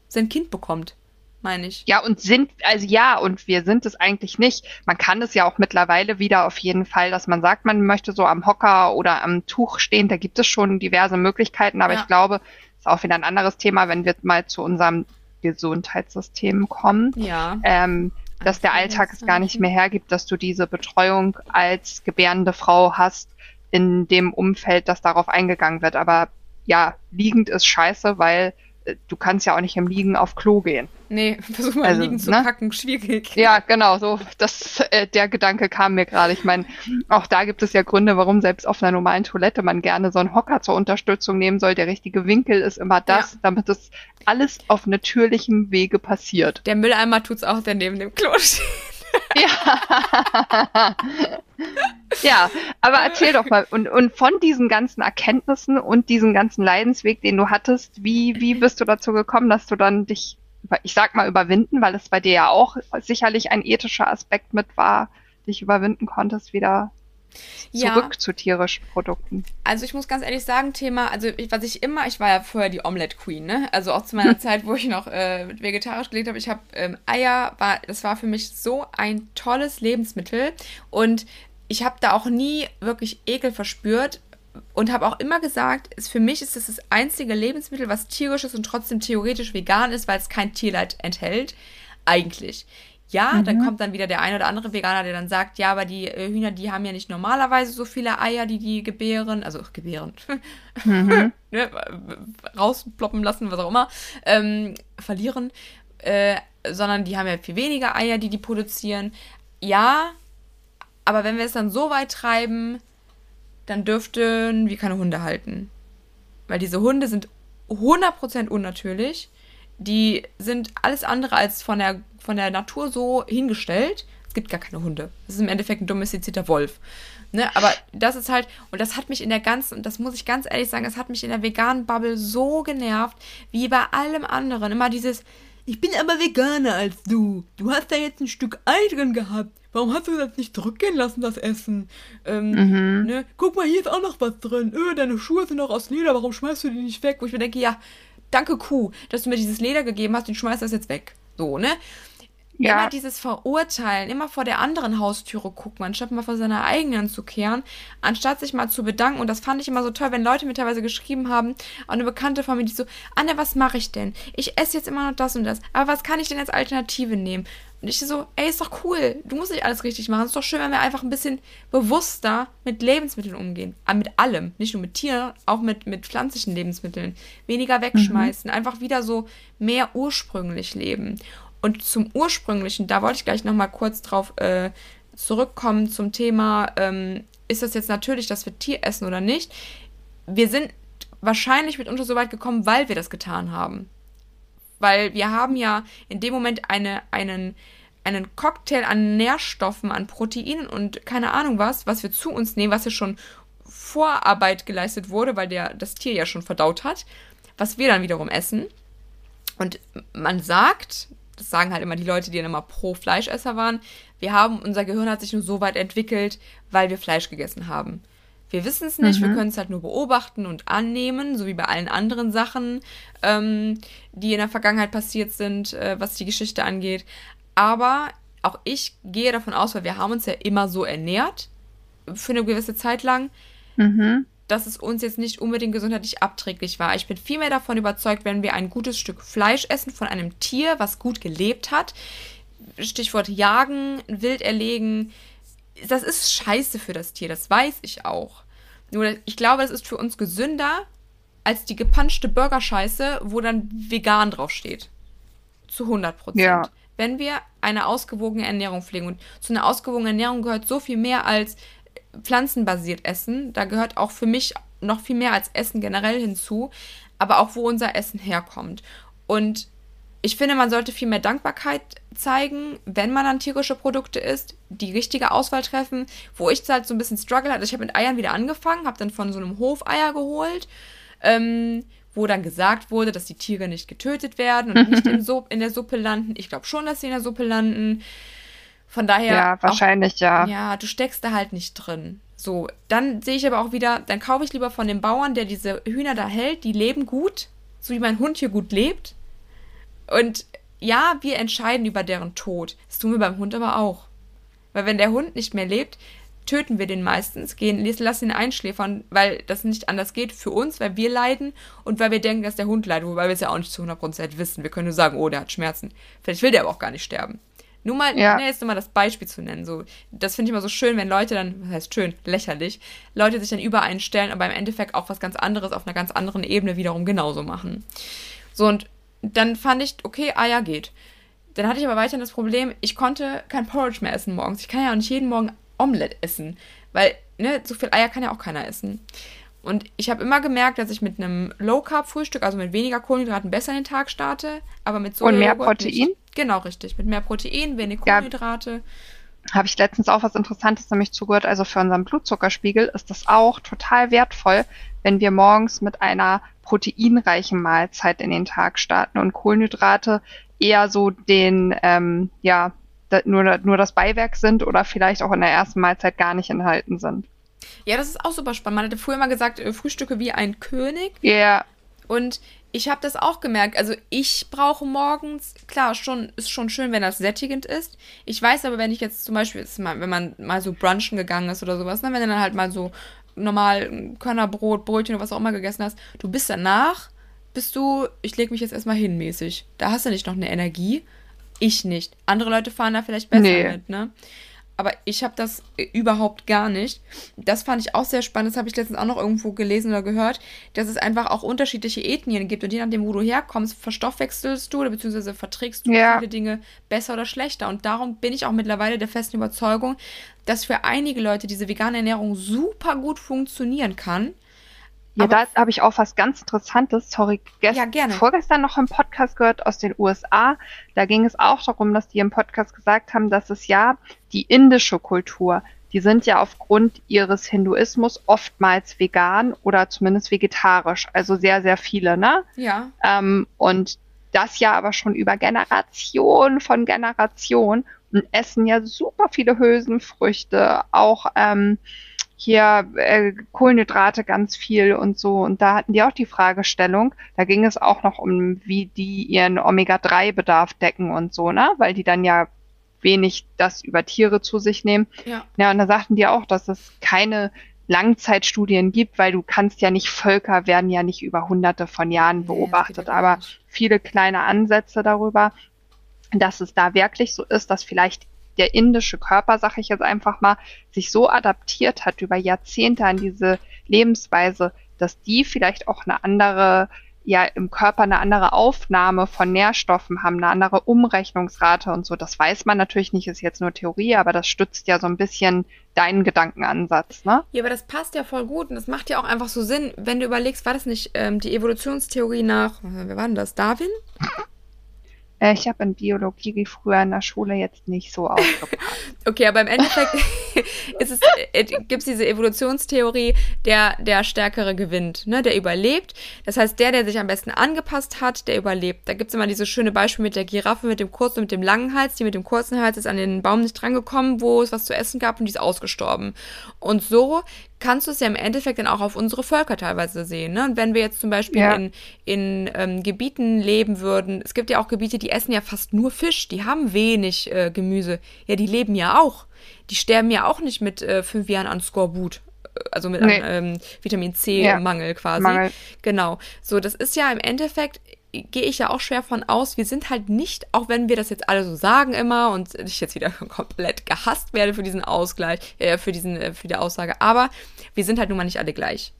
S2: sein Kind bekommt, meine ich.
S1: Ja, und sind, also ja, und wir sind es eigentlich nicht. Man kann es ja auch mittlerweile wieder auf jeden Fall, dass man sagt, man möchte so am Hocker oder am Tuch stehen. Da gibt es schon diverse Möglichkeiten, aber ja. ich glaube, ist auch wieder ein anderes Thema, wenn wir mal zu unserem Gesundheitssystem kommen.
S2: Ja.
S1: Ähm, dass der Alltag es gar nicht mehr hergibt, dass du diese Betreuung als gebärende Frau hast in dem Umfeld, dass darauf eingegangen wird. Aber ja, liegend ist scheiße, weil du kannst ja auch nicht im Liegen auf Klo gehen.
S2: Nee, versuch mal also, liegen zu ne? kacken, schwierig.
S1: Ja, genau, so das äh, der Gedanke kam mir gerade. Ich meine, auch da gibt es ja Gründe, warum selbst auf einer normalen Toilette man gerne so einen Hocker zur Unterstützung nehmen soll. Der richtige Winkel ist immer das, ja. damit es alles auf natürlichem Wege passiert.
S2: Der Mülleimer tut's auch, der neben dem Klo steht.
S1: Ja. ja, aber erzähl doch mal. Und, und von diesen ganzen Erkenntnissen und diesen ganzen Leidensweg, den du hattest, wie, wie bist du dazu gekommen, dass du dann dich, ich sag mal, überwinden, weil es bei dir ja auch sicherlich ein ethischer Aspekt mit war, dich überwinden konntest, wieder zurück ja. zu tierischen Produkten.
S2: Also ich muss ganz ehrlich sagen, Thema, also ich, was ich immer, ich war ja vorher die Omelette Queen, ne? Also auch zu meiner Zeit, wo ich noch äh, vegetarisch gelebt habe, ich habe ähm, Eier, war, das war für mich so ein tolles Lebensmittel und ich habe da auch nie wirklich Ekel verspürt und habe auch immer gesagt, ist, für mich ist das, das einzige Lebensmittel, was tierisch ist und trotzdem theoretisch vegan ist, weil es kein Tierleid enthält. Eigentlich. Ja, mhm. dann kommt dann wieder der ein oder andere Veganer, der dann sagt, ja, aber die äh, Hühner, die haben ja nicht normalerweise so viele Eier, die die gebären, also gebären, mhm. ne, rausploppen lassen, was auch immer, ähm, verlieren, äh, sondern die haben ja viel weniger Eier, die die produzieren. Ja, aber wenn wir es dann so weit treiben, dann dürften wir keine Hunde halten. Weil diese Hunde sind 100% unnatürlich. Die sind alles andere als von der von der Natur so hingestellt. Es gibt gar keine Hunde. Das ist im Endeffekt ein domestizierter Wolf. Ne, aber das ist halt, und das hat mich in der ganzen, und das muss ich ganz ehrlich sagen, das hat mich in der veganen Bubble so genervt, wie bei allem anderen. Immer dieses, ich bin aber veganer als du. Du hast da jetzt ein Stück Ei drin gehabt. Warum hast du das nicht zurückgehen lassen, das Essen? Ähm, mhm. ne? Guck mal, hier ist auch noch was drin. Öh, deine Schuhe sind noch aus Leder, warum schmeißt du die nicht weg? Wo ich mir denke, ja, danke Kuh, dass du mir dieses Leder gegeben hast, und schmeißt das jetzt weg. So, ne? Ja. Immer dieses Verurteilen, immer vor der anderen Haustüre gucken, anstatt mal vor seiner eigenen zu kehren, anstatt sich mal zu bedanken. Und das fand ich immer so toll, wenn Leute mir teilweise geschrieben haben, auch eine Bekannte von mir, die so, Anne, was mache ich denn? Ich esse jetzt immer noch das und das, aber was kann ich denn als Alternative nehmen? Und ich so, ey, ist doch cool. Du musst nicht alles richtig machen. Es ist doch schön, wenn wir einfach ein bisschen bewusster mit Lebensmitteln umgehen. Aber ah, mit allem. Nicht nur mit Tieren, auch mit, mit pflanzlichen Lebensmitteln. Weniger wegschmeißen. Mhm. Einfach wieder so mehr ursprünglich leben. Und zum ursprünglichen, da wollte ich gleich nochmal kurz drauf äh, zurückkommen zum Thema, ähm, ist das jetzt natürlich, dass wir Tier essen oder nicht? Wir sind wahrscheinlich mitunter so weit gekommen, weil wir das getan haben. Weil wir haben ja in dem Moment eine, einen, einen Cocktail an Nährstoffen, an Proteinen und keine Ahnung was, was wir zu uns nehmen, was ja schon Vorarbeit geleistet wurde, weil der, das Tier ja schon verdaut hat, was wir dann wiederum essen. Und man sagt, das sagen halt immer die Leute, die dann immer pro Fleischesser waren, wir haben, unser Gehirn hat sich nur so weit entwickelt, weil wir Fleisch gegessen haben. Wir wissen es nicht, mhm. wir können es halt nur beobachten und annehmen, so wie bei allen anderen Sachen, ähm, die in der Vergangenheit passiert sind, äh, was die Geschichte angeht. Aber auch ich gehe davon aus, weil wir haben uns ja immer so ernährt, für eine gewisse Zeit lang, mhm. Dass es uns jetzt nicht unbedingt gesundheitlich abträglich war. Ich bin vielmehr davon überzeugt, wenn wir ein gutes Stück Fleisch essen von einem Tier, was gut gelebt hat, Stichwort jagen, wild erlegen, das ist scheiße für das Tier, das weiß ich auch. Nur ich glaube, das ist für uns gesünder als die gepanschte Burgerscheiße, wo dann vegan draufsteht. Zu 100 Prozent. Ja. Wenn wir eine ausgewogene Ernährung pflegen und zu einer ausgewogenen Ernährung gehört so viel mehr als pflanzenbasiert Essen, da gehört auch für mich noch viel mehr als Essen generell hinzu, aber auch wo unser Essen herkommt. Und ich finde, man sollte viel mehr Dankbarkeit zeigen, wenn man dann tierische Produkte isst, die richtige Auswahl treffen. Wo ich halt so ein bisschen Struggle hatte, ich habe mit Eiern wieder angefangen, habe dann von so einem Hof Eier geholt, ähm, wo dann gesagt wurde, dass die Tiere nicht getötet werden und nicht in, so in der Suppe landen. Ich glaube schon, dass sie in der Suppe landen. Von daher.
S1: Ja, wahrscheinlich,
S2: auch,
S1: ja.
S2: Ja, du steckst da halt nicht drin. So, dann sehe ich aber auch wieder, dann kaufe ich lieber von dem Bauern, der diese Hühner da hält, die leben gut, so wie mein Hund hier gut lebt. Und ja, wir entscheiden über deren Tod. Das tun wir beim Hund aber auch. Weil wenn der Hund nicht mehr lebt, töten wir den meistens, gehen, lassen ihn einschläfern, weil das nicht anders geht für uns, weil wir leiden und weil wir denken, dass der Hund leidet, wobei wir es ja auch nicht zu 100% wissen. Wir können nur sagen, oh, der hat Schmerzen. Vielleicht will der aber auch gar nicht sterben. Nur mal, ja. ne, jetzt nur mal das Beispiel zu nennen. So, das finde ich immer so schön, wenn Leute dann, was heißt schön, lächerlich, Leute sich dann übereinstellen, aber im Endeffekt auch was ganz anderes auf einer ganz anderen Ebene wiederum genauso machen. So, und dann fand ich, okay, Eier geht. Dann hatte ich aber weiterhin das Problem, ich konnte kein Porridge mehr essen morgens. Ich kann ja auch nicht jeden Morgen Omelette essen, weil, ne, so viel Eier kann ja auch keiner essen. Und ich habe immer gemerkt, dass ich mit einem Low-Carb-Frühstück, also mit weniger Kohlenhydraten, besser in den Tag starte, aber mit so
S1: Und mehr Protein? Nicht.
S2: Genau, richtig. Mit mehr Protein, wenig Kohlenhydrate. Ja
S1: habe ich letztens auch was Interessantes nämlich zugehört. Also für unseren Blutzuckerspiegel ist das auch total wertvoll, wenn wir morgens mit einer proteinreichen Mahlzeit in den Tag starten und Kohlenhydrate eher so den, ähm, ja, nur, nur das Beiwerk sind oder vielleicht auch in der ersten Mahlzeit gar nicht enthalten sind.
S2: Ja, das ist auch super spannend. Man hatte früher mal gesagt, äh, Frühstücke wie ein König.
S1: Ja. Yeah.
S2: Und ich habe das auch gemerkt. Also ich brauche morgens, klar, schon ist schon schön, wenn das sättigend ist. Ich weiß aber, wenn ich jetzt zum Beispiel, wenn man mal so brunchen gegangen ist oder sowas, ne, wenn du dann halt mal so normal Körnerbrot, Brötchen oder was auch immer gegessen hast, du bist danach, bist du, ich lege mich jetzt erstmal hin mäßig. Da hast du nicht noch eine Energie. Ich nicht. Andere Leute fahren da vielleicht besser nee. mit, ne? Aber ich habe das äh, überhaupt gar nicht. Das fand ich auch sehr spannend. Das habe ich letztens auch noch irgendwo gelesen oder gehört, dass es einfach auch unterschiedliche Ethnien gibt. Und je nachdem, wo du herkommst, verstoffwechselst du oder beziehungsweise verträgst du ja. viele Dinge besser oder schlechter. Und darum bin ich auch mittlerweile der festen Überzeugung, dass für einige Leute diese vegane Ernährung super gut funktionieren kann.
S1: Ja, da habe ich auch was ganz Interessantes, sorry, gest ja, vorgestern noch im Podcast gehört aus den USA. Da ging es auch darum, dass die im Podcast gesagt haben, dass es ja die indische Kultur, die sind ja aufgrund ihres Hinduismus oftmals vegan oder zumindest vegetarisch, also sehr, sehr viele, ne?
S2: Ja.
S1: Ähm, und das ja aber schon über Generationen von Generationen und essen ja super viele Hülsenfrüchte, auch ähm, hier äh, Kohlenhydrate ganz viel und so. Und da hatten die auch die Fragestellung, da ging es auch noch um, wie die ihren Omega-3-Bedarf decken und so, ne? Weil die dann ja wenig das über Tiere zu sich nehmen.
S2: Ja.
S1: ja, und da sagten die auch, dass es keine Langzeitstudien gibt, weil du kannst ja nicht, Völker werden ja nicht über hunderte von Jahren beobachtet, nee, aber viele kleine Ansätze darüber, dass es da wirklich so ist, dass vielleicht der indische Körper, sag ich jetzt einfach mal, sich so adaptiert hat über Jahrzehnte an diese Lebensweise, dass die vielleicht auch eine andere, ja, im Körper eine andere Aufnahme von Nährstoffen haben, eine andere Umrechnungsrate und so. Das weiß man natürlich nicht, ist jetzt nur Theorie, aber das stützt ja so ein bisschen deinen Gedankenansatz, ne?
S2: Ja, aber das passt ja voll gut und das macht ja auch einfach so Sinn, wenn du überlegst, war das nicht ähm, die Evolutionstheorie nach, wer war denn das, Darwin?
S1: Äh, ich habe in Biologie früher in der Schule jetzt nicht so aufgepasst.
S2: okay, aber im Endeffekt ist es, äh, gibt es diese Evolutionstheorie, der, der Stärkere gewinnt, ne? der überlebt. Das heißt, der, der sich am besten angepasst hat, der überlebt. Da gibt es immer dieses schöne Beispiel mit der Giraffe mit dem kurzen und mit dem langen Hals. Die mit dem kurzen Hals ist an den Baum nicht drangekommen, wo es was zu essen gab und die ist ausgestorben. Und so kannst du es ja im Endeffekt dann auch auf unsere Völker teilweise sehen. Ne? Und wenn wir jetzt zum Beispiel ja. in, in ähm, Gebieten leben würden, es gibt ja auch Gebiete, die essen ja fast nur Fisch, die haben wenig äh, Gemüse. Ja, die leben ja auch. Die sterben ja auch nicht mit äh, fünf Jahren an Skorbut äh, also mit nee. einem ähm, Vitamin C-Mangel ja. quasi. Mangel. Genau. So, das ist ja im Endeffekt gehe ich ja auch schwer von aus, wir sind halt nicht, auch wenn wir das jetzt alle so sagen immer und ich jetzt wieder komplett gehasst werde für diesen Ausgleich, äh, für diesen, äh, für die Aussage, aber wir sind halt nun mal nicht alle gleich.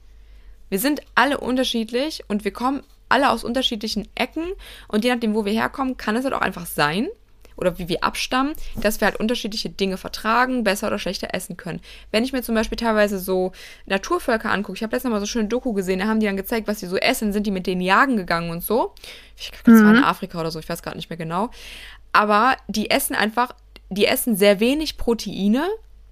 S2: Wir sind alle unterschiedlich und wir kommen alle aus unterschiedlichen Ecken und je nachdem, wo wir herkommen, kann es halt auch einfach sein, oder wie wir abstammen, dass wir halt unterschiedliche Dinge vertragen, besser oder schlechter essen können. Wenn ich mir zum Beispiel teilweise so Naturvölker angucke, ich habe letztens mal so schöne Doku gesehen, da haben die dann gezeigt, was sie so essen, sind die mit denen jagen gegangen und so. Ich glaube, das mhm. war in Afrika oder so, ich weiß gerade nicht mehr genau. Aber die essen einfach, die essen sehr wenig Proteine,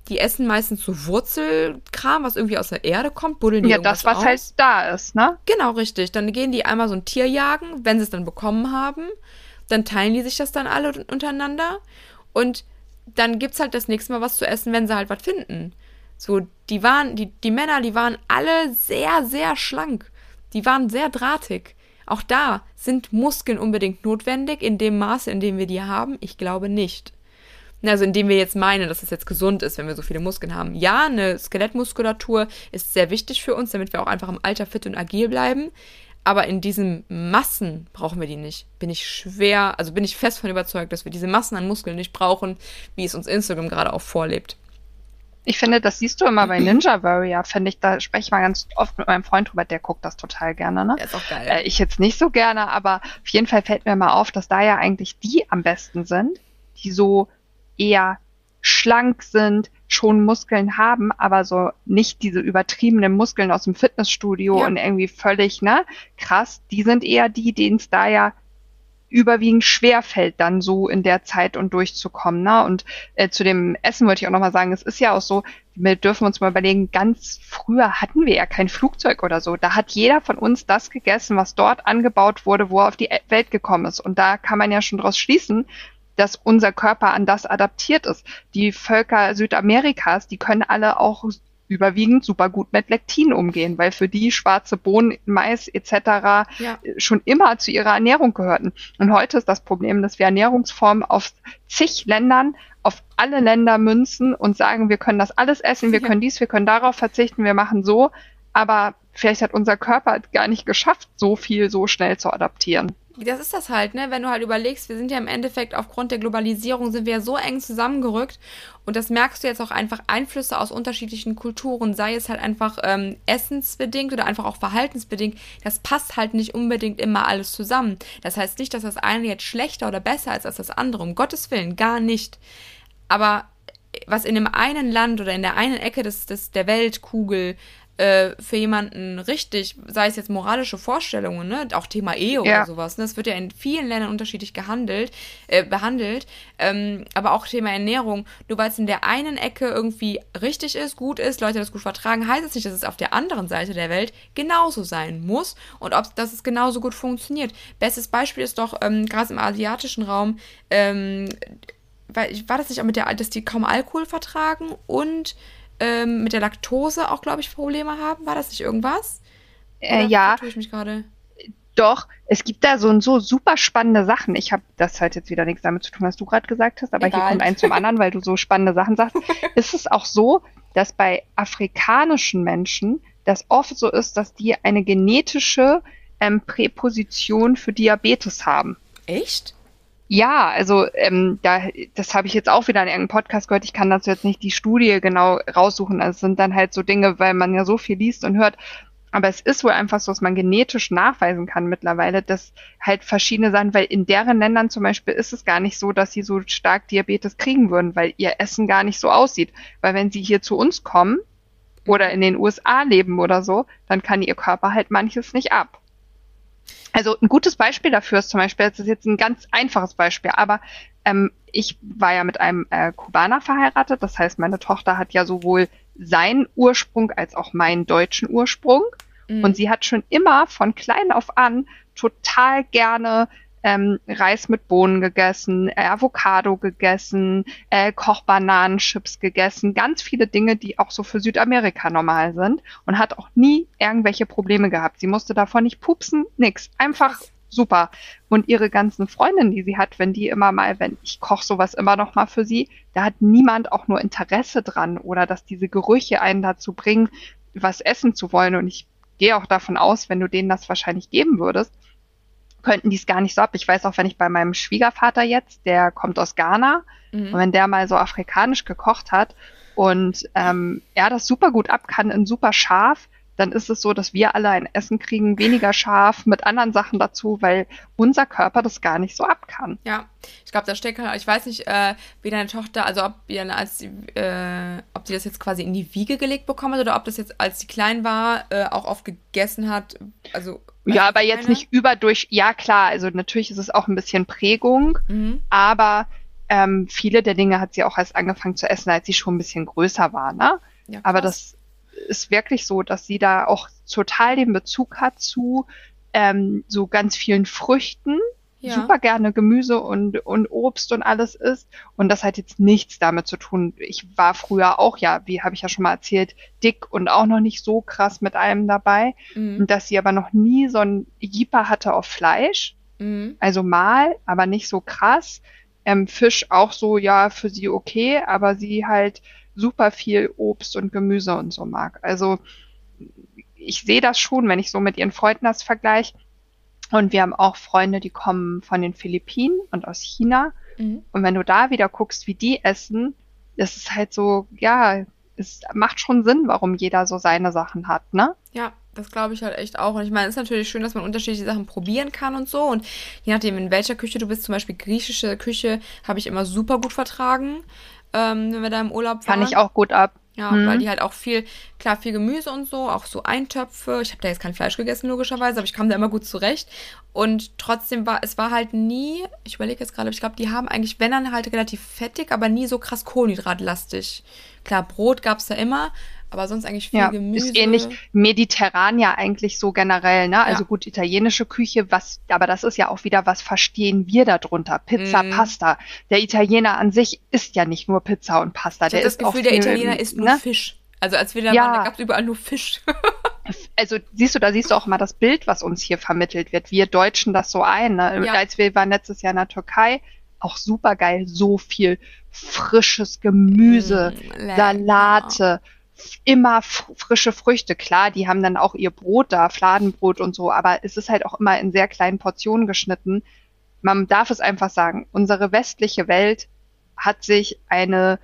S2: die essen meistens so Wurzelkram, was irgendwie aus der Erde kommt, buddeln die
S1: Ja, das, was aus. halt da ist, ne?
S2: Genau, richtig. Dann gehen die einmal so ein Tier jagen, wenn sie es dann bekommen haben dann teilen die sich das dann alle untereinander und dann gibt's halt das nächste Mal was zu essen, wenn sie halt was finden. So, die waren, die, die Männer, die waren alle sehr, sehr schlank. Die waren sehr drahtig. Auch da sind Muskeln unbedingt notwendig in dem Maße, in dem wir die haben? Ich glaube nicht. Also indem wir jetzt meinen, dass es jetzt gesund ist, wenn wir so viele Muskeln haben. Ja, eine Skelettmuskulatur ist sehr wichtig für uns, damit wir auch einfach im Alter fit und agil bleiben. Aber in diesen Massen brauchen wir die nicht. Bin ich schwer, also bin ich fest von überzeugt, dass wir diese Massen an Muskeln nicht brauchen, wie es uns Instagram gerade auch vorlebt.
S1: Ich finde, das siehst du immer bei Ninja Warrior, finde ich, da spreche ich mal ganz oft mit meinem Freund drüber, der guckt das total gerne, ne?
S2: Der ist auch geil.
S1: Äh, ich jetzt nicht so gerne, aber auf jeden Fall fällt mir mal auf, dass da ja eigentlich die am besten sind, die so eher schlank sind, schon Muskeln haben, aber so nicht diese übertriebenen Muskeln aus dem Fitnessstudio ja. und irgendwie völlig, ne, krass. Die sind eher die, denen es da ja überwiegend schwer fällt, dann so in der Zeit und durchzukommen. Ne? Und äh, zu dem Essen wollte ich auch nochmal sagen, es ist ja auch so, wir dürfen uns mal überlegen, ganz früher hatten wir ja kein Flugzeug oder so. Da hat jeder von uns das gegessen, was dort angebaut wurde, wo er auf die Welt gekommen ist. Und da kann man ja schon daraus schließen, dass unser Körper an das adaptiert ist. Die Völker Südamerikas, die können alle auch überwiegend super gut mit Lektin umgehen, weil für die schwarze Bohnen, Mais etc. Ja. schon immer zu ihrer Ernährung gehörten. Und heute ist das Problem, dass wir Ernährungsformen auf zig Ländern, auf alle Länder münzen und sagen, wir können das alles essen, wir ja. können dies, wir können darauf verzichten, wir machen so, aber vielleicht hat unser Körper gar nicht geschafft, so viel so schnell zu adaptieren
S2: das ist das halt, ne? Wenn du halt überlegst, wir sind ja im Endeffekt aufgrund der Globalisierung sind wir ja so eng zusammengerückt und das merkst du jetzt auch einfach Einflüsse aus unterschiedlichen Kulturen, sei es halt einfach ähm, essensbedingt oder einfach auch verhaltensbedingt. Das passt halt nicht unbedingt immer alles zusammen. Das heißt nicht, dass das eine jetzt schlechter oder besser ist als das andere. Um Gottes Willen, gar nicht. Aber was in dem einen Land oder in der einen Ecke des, des der Weltkugel äh, für jemanden richtig, sei es jetzt moralische Vorstellungen, ne, auch Thema Ehe ja. oder sowas, ne, das wird ja in vielen Ländern unterschiedlich gehandelt, äh, behandelt, ähm, aber auch Thema Ernährung, nur weil es in der einen Ecke irgendwie richtig ist, gut ist, Leute das gut vertragen, heißt es nicht, dass es auf der anderen Seite der Welt genauso sein muss und ob dass es genauso gut funktioniert. Bestes Beispiel ist doch ähm, gerade im asiatischen Raum, ähm, war das nicht auch mit der, dass die kaum Alkohol vertragen und ähm, mit der Laktose auch, glaube ich, Probleme haben. War das nicht irgendwas?
S1: Äh, ja. ich mich gerade? Doch, es gibt da so und so super spannende Sachen. Ich habe, das hat jetzt wieder nichts damit zu tun, was du gerade gesagt hast, aber Egal. hier kommt eins zum anderen, weil du so spannende Sachen sagst. ist es auch so, dass bei afrikanischen Menschen das oft so ist, dass die eine genetische ähm, Präposition für Diabetes haben.
S2: Echt?
S1: Ja, also ähm, da, das habe ich jetzt auch wieder in irgendeinem Podcast gehört. Ich kann dazu jetzt nicht die Studie genau raussuchen. Also es sind dann halt so Dinge, weil man ja so viel liest und hört. Aber es ist wohl einfach so, dass man genetisch nachweisen kann mittlerweile, dass halt verschiedene Sachen, weil in deren Ländern zum Beispiel ist es gar nicht so, dass sie so stark Diabetes kriegen würden, weil ihr Essen gar nicht so aussieht. Weil wenn sie hier zu uns kommen oder in den USA leben oder so, dann kann ihr Körper halt manches nicht ab. Also ein gutes Beispiel dafür ist zum Beispiel, das ist jetzt ein ganz einfaches Beispiel, aber ähm, ich war ja mit einem äh, Kubaner verheiratet, das heißt, meine Tochter hat ja sowohl seinen Ursprung als auch meinen deutschen Ursprung. Mhm. Und sie hat schon immer von klein auf an total gerne ähm, Reis mit Bohnen gegessen, äh, Avocado gegessen, äh, Kochbananenchips gegessen, ganz viele Dinge, die auch so für Südamerika normal sind und hat auch nie irgendwelche Probleme gehabt. Sie musste davon nicht pupsen, nix. Einfach super. Und ihre ganzen Freundinnen, die sie hat, wenn die immer mal, wenn ich koche sowas immer noch mal für sie, da hat niemand auch nur Interesse dran oder dass diese Gerüche einen dazu bringen, was essen zu wollen. Und ich gehe auch davon aus, wenn du denen das wahrscheinlich geben würdest, könnten die es gar nicht so ab. Ich weiß auch, wenn ich bei meinem Schwiegervater jetzt, der kommt aus Ghana, mhm. und wenn der mal so afrikanisch gekocht hat und ähm, er das super gut ab kann in super scharf, dann ist es so, dass wir alle ein Essen kriegen, weniger scharf, mit anderen Sachen dazu, weil unser Körper das gar nicht so ab kann.
S2: Ja, ich glaube, da steckt halt, ich weiß nicht, äh, wie deine Tochter, also ob ihr als äh, ob die das jetzt quasi in die Wiege gelegt bekommen hat oder ob das jetzt, als sie klein war, äh, auch oft gegessen hat. Also
S1: ja, aber jetzt nicht überdurch. Ja, klar, also natürlich ist es auch ein bisschen Prägung, mhm. aber ähm, viele der Dinge hat sie auch erst angefangen zu essen, als sie schon ein bisschen größer war, ne? Ja, aber das ist wirklich so, dass sie da auch total den Bezug hat zu ähm, so ganz vielen Früchten, ja. super gerne Gemüse und, und Obst und alles isst. Und das hat jetzt nichts damit zu tun. Ich war früher auch ja, wie habe ich ja schon mal erzählt, dick und auch noch nicht so krass mit allem dabei. Mhm. Und dass sie aber noch nie so ein Jeeper hatte auf Fleisch. Mhm. Also mal, aber nicht so krass. Ähm, Fisch auch so, ja, für sie okay, aber sie halt super viel Obst und Gemüse und so mag. Also ich sehe das schon, wenn ich so mit ihren Freunden das vergleiche. Und wir haben auch Freunde, die kommen von den Philippinen und aus China. Mhm. Und wenn du da wieder guckst, wie die essen, das ist halt so, ja, es macht schon Sinn, warum jeder so seine Sachen hat, ne?
S2: Ja, das glaube ich halt echt auch. Und ich meine, es ist natürlich schön, dass man unterschiedliche Sachen probieren kann und so. Und je nachdem, in welcher Küche du bist, zum Beispiel griechische Küche, habe ich immer super gut vertragen ähm, wenn wir da im Urlaub
S1: waren. Fand ich auch gut ab.
S2: Ja, mhm. weil die halt auch viel, klar, viel Gemüse und so, auch so Eintöpfe. Ich habe da jetzt kein Fleisch gegessen, logischerweise, aber ich kam da immer gut zurecht. Und trotzdem war, es war halt nie, ich überlege jetzt gerade, ich glaube, die haben eigentlich, wenn dann halt relativ fettig, aber nie so krass kohlenhydratlastig. Klar, Brot gab es da immer, aber sonst eigentlich viel ja, Gemüse.
S1: Ist ähnlich mediterran ja eigentlich so generell, ne? Also ja. gut, italienische Küche, was, aber das ist ja auch wieder, was verstehen wir darunter? Pizza, mm. Pasta. Der Italiener an sich isst ja nicht nur Pizza und Pasta.
S2: Ich der
S1: das
S2: Gefühl, der Italiener isst nur ne? Fisch. Also als wir da ja. waren, da gab es überall nur Fisch.
S1: also siehst du, da siehst du auch mal das Bild, was uns hier vermittelt wird. Wir deutschen das so ein. Ne? Ja. Als wir waren letztes Jahr in der Türkei, auch super geil, so viel frisches Gemüse, mm, Salate, immer frische Früchte. Klar, die haben dann auch ihr Brot da, Fladenbrot und so, aber es ist halt auch immer in sehr kleinen Portionen geschnitten. Man darf es einfach sagen, unsere westliche Welt hat sich eine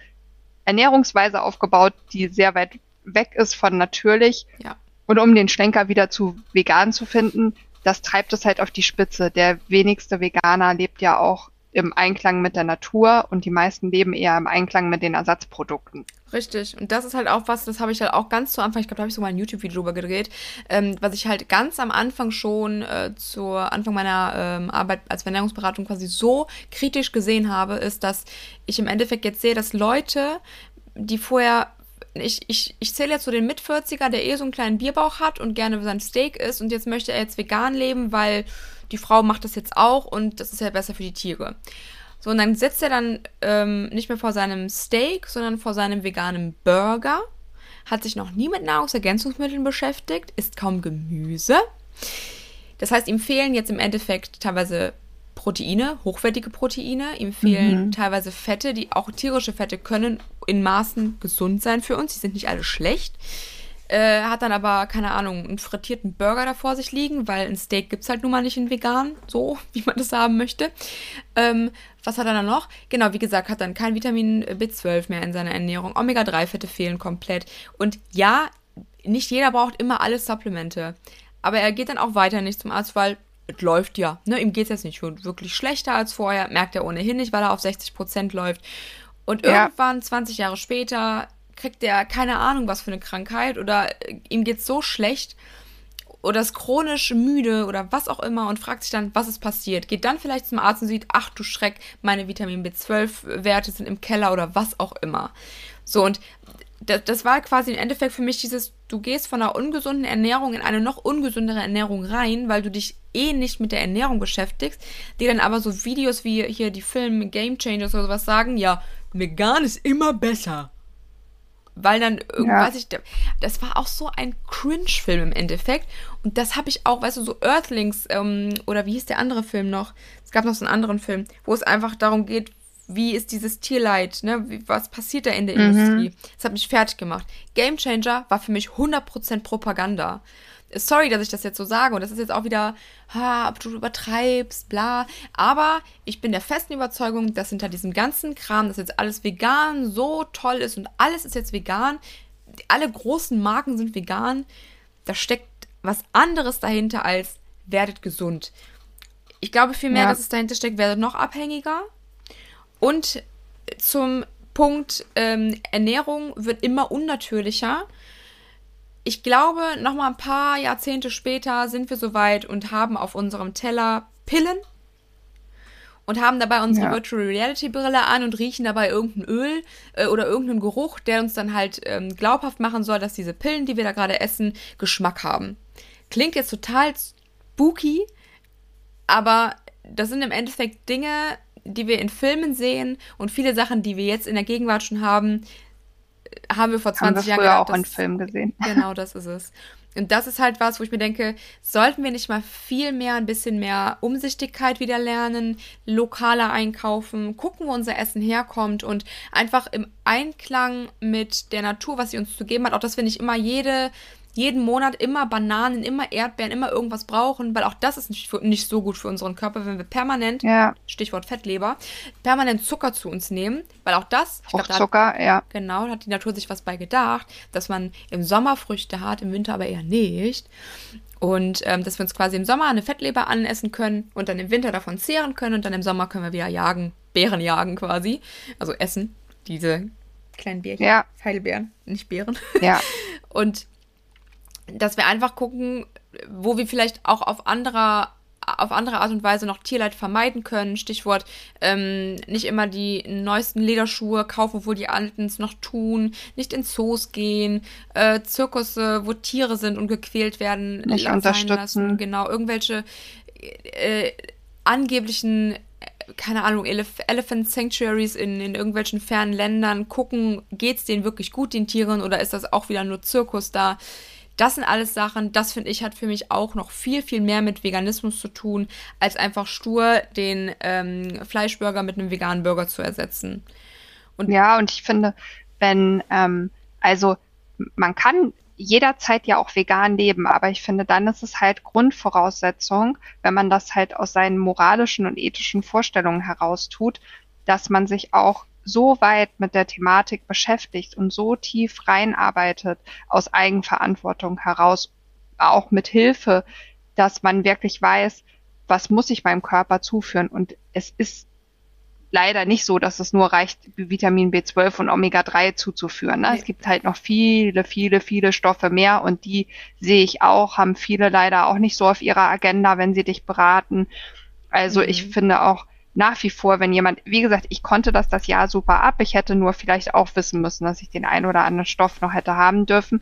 S1: Ernährungsweise aufgebaut, die sehr weit weg ist von natürlich. Ja. Und um den Schlenker wieder zu vegan zu finden, das treibt es halt auf die Spitze. Der wenigste Veganer lebt ja auch im Einklang mit der Natur und die meisten leben eher im Einklang mit den Ersatzprodukten.
S2: Richtig. Und das ist halt auch was, das habe ich halt auch ganz zu Anfang, ich glaube, da habe ich sogar ein YouTube-Video drüber gedreht, ähm, was ich halt ganz am Anfang schon äh, zu Anfang meiner ähm, Arbeit als Ernährungsberatung quasi so kritisch gesehen habe, ist, dass ich im Endeffekt jetzt sehe, dass Leute, die vorher ich, ich, ich zähle jetzt so den Mit-40er, der eh so einen kleinen Bierbauch hat und gerne sein Steak isst und jetzt möchte er jetzt vegan leben, weil die Frau macht das jetzt auch und das ist ja besser für die Tiere. So, und dann sitzt er dann ähm, nicht mehr vor seinem Steak, sondern vor seinem veganen Burger, hat sich noch nie mit Nahrungsergänzungsmitteln beschäftigt, isst kaum Gemüse. Das heißt, ihm fehlen jetzt im Endeffekt teilweise Proteine, hochwertige Proteine. Ihm fehlen mhm. teilweise Fette, die auch tierische Fette können in Maßen gesund sein für uns. Die sind nicht alle schlecht. Äh, hat dann aber, keine Ahnung, einen frittierten Burger da vor sich liegen, weil ein Steak gibt es halt nun mal nicht in vegan, so wie man das haben möchte. Ähm, was hat er dann noch? Genau, wie gesagt, hat dann kein Vitamin B12 mehr in seiner Ernährung. Omega-3-Fette fehlen komplett. Und ja, nicht jeder braucht immer alle Supplemente. Aber er geht dann auch weiter nicht zum Arzt, weil es läuft ja. Ne? Ihm geht es jetzt nicht wirklich schlechter als vorher. Merkt er ohnehin nicht, weil er auf 60% läuft. Und ja. irgendwann, 20 Jahre später, kriegt er keine Ahnung, was für eine Krankheit oder ihm geht's so schlecht oder ist chronisch müde oder was auch immer und fragt sich dann, was ist passiert. Geht dann vielleicht zum Arzt und sieht, ach du Schreck, meine Vitamin B12-Werte sind im Keller oder was auch immer. So, und das, das war quasi im Endeffekt für mich dieses, du gehst von einer ungesunden Ernährung in eine noch ungesündere Ernährung rein, weil du dich eh nicht mit der Ernährung beschäftigst, die dann aber so Videos wie hier die Filme Game Changers oder sowas sagen, ja, vegan ist immer besser weil dann irgendwas ja. ich das war auch so ein Cringe-Film im Endeffekt und das habe ich auch, weißt du, so Earthlings ähm, oder wie hieß der andere Film noch? Es gab noch so einen anderen Film, wo es einfach darum geht, wie ist dieses Tierleid, ne? Wie, was passiert da in der mhm. Industrie? Das hat mich fertig gemacht. Game Changer war für mich 100% Propaganda sorry, dass ich das jetzt so sage und das ist jetzt auch wieder, ha, ob du übertreibst, bla. Aber ich bin der festen Überzeugung, dass hinter diesem ganzen Kram, dass jetzt alles vegan so toll ist und alles ist jetzt vegan, alle großen Marken sind vegan, da steckt was anderes dahinter als werdet gesund. Ich glaube vielmehr, ja. dass es dahinter steckt, werdet noch abhängiger. Und zum Punkt ähm, Ernährung wird immer unnatürlicher ich glaube, noch mal ein paar Jahrzehnte später sind wir soweit und haben auf unserem Teller Pillen und haben dabei unsere ja. Virtual Reality Brille an und riechen dabei irgendein Öl äh, oder irgendeinen Geruch, der uns dann halt ähm, glaubhaft machen soll, dass diese Pillen, die wir da gerade essen, Geschmack haben. Klingt jetzt total spooky, aber das sind im Endeffekt Dinge, die wir in Filmen sehen und viele Sachen, die wir jetzt in der Gegenwart schon haben, haben wir vor 20 haben wir Jahren
S1: früher gedacht, auch in Film gesehen.
S2: Genau, das ist es. Und das ist halt was, wo ich mir denke, sollten wir nicht mal viel mehr, ein bisschen mehr Umsichtigkeit wieder lernen, lokaler einkaufen, gucken, wo unser Essen herkommt und einfach im Einklang mit der Natur, was sie uns zu geben hat, auch dass wir nicht immer jede jeden Monat immer Bananen, immer Erdbeeren, immer irgendwas brauchen, weil auch das ist nicht, nicht so gut für unseren Körper, wenn wir permanent, ja. Stichwort Fettleber, permanent Zucker zu uns nehmen, weil auch das,
S1: Zucker, da, ja.
S2: Genau, hat die Natur sich was bei gedacht, dass man im Sommer Früchte hat, im Winter aber eher nicht. Und ähm, dass wir uns quasi im Sommer eine Fettleber anessen können und dann im Winter davon zehren können und dann im Sommer können wir wieder jagen, Beeren jagen quasi. Also essen, diese kleinen Bärchen. Ja. Heidelbeeren, nicht Beeren.
S1: Ja.
S2: Und dass wir einfach gucken, wo wir vielleicht auch auf anderer auf andere Art und Weise noch Tierleid vermeiden können. Stichwort ähm, nicht immer die neuesten Lederschuhe kaufen, obwohl die alten es noch tun, nicht in Zoos gehen, äh, Zirkusse, wo Tiere sind und gequält werden,
S1: nicht unterstützen. Lassen.
S2: Genau, irgendwelche äh, angeblichen keine Ahnung, Elef Elephant Sanctuaries in, in irgendwelchen fernen Ländern gucken, geht es denen wirklich gut, den Tieren, oder ist das auch wieder nur Zirkus da? Das sind alles Sachen, das finde ich, hat für mich auch noch viel, viel mehr mit Veganismus zu tun, als einfach stur den ähm, Fleischburger mit einem veganen Burger zu ersetzen.
S1: Und ja, und ich finde, wenn, ähm, also man kann jederzeit ja auch vegan leben, aber ich finde, dann ist es halt Grundvoraussetzung, wenn man das halt aus seinen moralischen und ethischen Vorstellungen heraus tut, dass man sich auch so weit mit der Thematik beschäftigt und so tief reinarbeitet aus Eigenverantwortung heraus, auch mit Hilfe, dass man wirklich weiß, was muss ich meinem Körper zuführen. Und es ist leider nicht so, dass es nur reicht, Vitamin B12 und Omega-3 zuzuführen. Ne? Nee. Es gibt halt noch viele, viele, viele Stoffe mehr und die sehe ich auch, haben viele leider auch nicht so auf ihrer Agenda, wenn sie dich beraten. Also mhm. ich finde auch, nach wie vor, wenn jemand, wie gesagt, ich konnte das das Jahr super ab. Ich hätte nur vielleicht auch wissen müssen, dass ich den einen oder anderen Stoff noch hätte haben dürfen.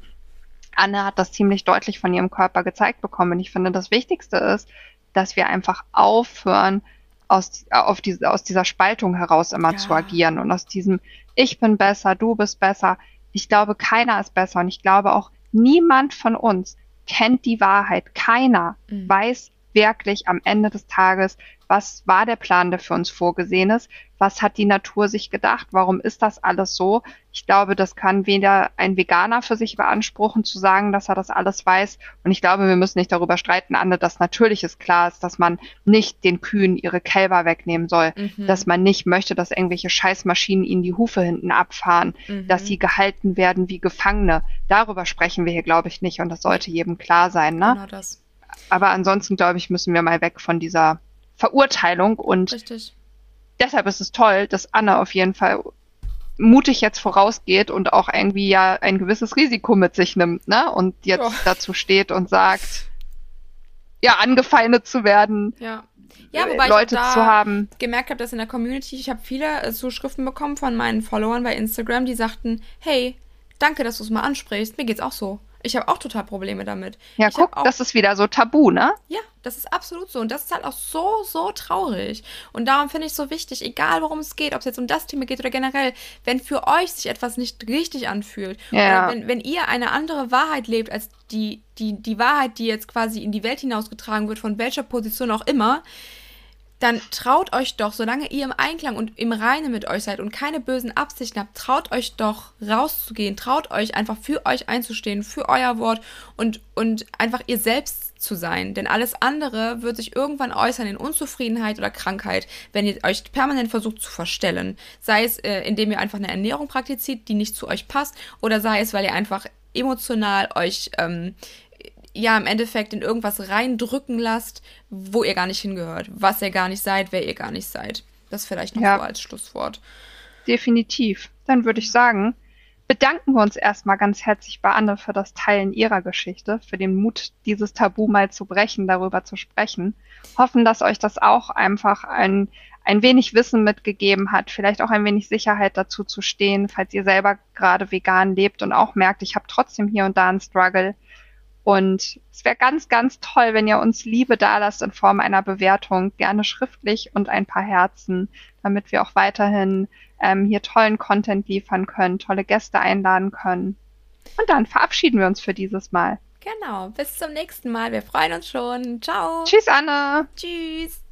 S1: Anne hat das ziemlich deutlich von ihrem Körper gezeigt bekommen. Und ich finde, das Wichtigste ist, dass wir einfach aufhören, aus, auf diese, aus dieser Spaltung heraus immer ja. zu agieren und aus diesem Ich bin besser, du bist besser. Ich glaube, keiner ist besser und ich glaube auch niemand von uns kennt die Wahrheit. Keiner mhm. weiß wirklich am Ende des Tages, was war der Plan, der für uns vorgesehen ist? Was hat die Natur sich gedacht? Warum ist das alles so? Ich glaube, das kann weder ein Veganer für sich beanspruchen, zu sagen, dass er das alles weiß. Und ich glaube, wir müssen nicht darüber streiten, Anne, dass natürlich ist klar ist, dass man nicht den Kühen ihre Kälber wegnehmen soll, mhm. dass man nicht möchte, dass irgendwelche Scheißmaschinen ihnen die Hufe hinten abfahren, mhm. dass sie gehalten werden wie Gefangene. Darüber sprechen wir hier, glaube ich, nicht. Und das sollte jedem klar sein, ne? Genau das. Aber ansonsten, glaube ich, müssen wir mal weg von dieser Verurteilung und Richtig. deshalb ist es toll, dass Anne auf jeden Fall mutig jetzt vorausgeht und auch irgendwie ja ein gewisses Risiko mit sich nimmt, ne? Und jetzt ja. dazu steht und sagt, ja angefeindet zu werden.
S2: Ja. Ja, wobei
S1: Leute
S2: ich
S1: zu haben.
S2: gemerkt habe, dass in der Community, ich habe viele äh, Zuschriften bekommen von meinen Followern bei Instagram, die sagten, hey, danke, dass du es mal ansprichst. Mir geht's auch so. Ich habe auch total Probleme damit.
S1: Ja,
S2: ich
S1: guck,
S2: auch,
S1: das ist wieder so tabu, ne?
S2: Ja, das ist absolut so. Und das ist halt auch so, so traurig. Und darum finde ich es so wichtig, egal worum es geht, ob es jetzt um das Thema geht oder generell, wenn für euch sich etwas nicht richtig anfühlt,
S1: Ja.
S2: oder wenn, wenn ihr eine andere Wahrheit lebt als die, die, die Wahrheit, die jetzt quasi in die Welt hinausgetragen wird, von welcher Position auch immer, dann traut euch doch, solange ihr im Einklang und im Reinen mit euch seid und keine bösen Absichten habt, traut euch doch rauszugehen, traut euch einfach für euch einzustehen, für euer Wort und, und einfach ihr selbst zu sein. Denn alles andere wird sich irgendwann äußern in Unzufriedenheit oder Krankheit, wenn ihr euch permanent versucht zu verstellen. Sei es, äh, indem ihr einfach eine Ernährung praktiziert, die nicht zu euch passt, oder sei es, weil ihr einfach emotional euch ähm, ja im Endeffekt in irgendwas reindrücken lasst, wo ihr gar nicht hingehört, was ihr gar nicht seid, wer ihr gar nicht seid. Das vielleicht noch
S1: Ja.
S2: so als Schlusswort.
S1: Definitiv. Dann würde ich sagen, bedanken wir uns erstmal ganz herzlich bei Anne für das Teilen ihrer Geschichte, für den Mut, dieses Tabu mal zu brechen, darüber zu sprechen. Hoffen, dass euch das auch einfach ein, ein wenig Wissen mitgegeben hat, vielleicht auch ein wenig Sicherheit dazu zu stehen, falls ihr selber gerade vegan lebt und auch merkt, ich habe trotzdem hier und da einen Struggle. Und es wäre ganz, ganz toll, wenn ihr uns Liebe dalasst in Form einer Bewertung, gerne schriftlich und ein paar Herzen, damit wir auch weiterhin ähm, hier tollen Content liefern können, tolle Gäste einladen können. Und dann verabschieden wir uns für dieses Mal.
S2: Genau. Bis zum nächsten Mal. Wir freuen uns schon. Ciao.
S1: Tschüss, Anne.
S2: Tschüss.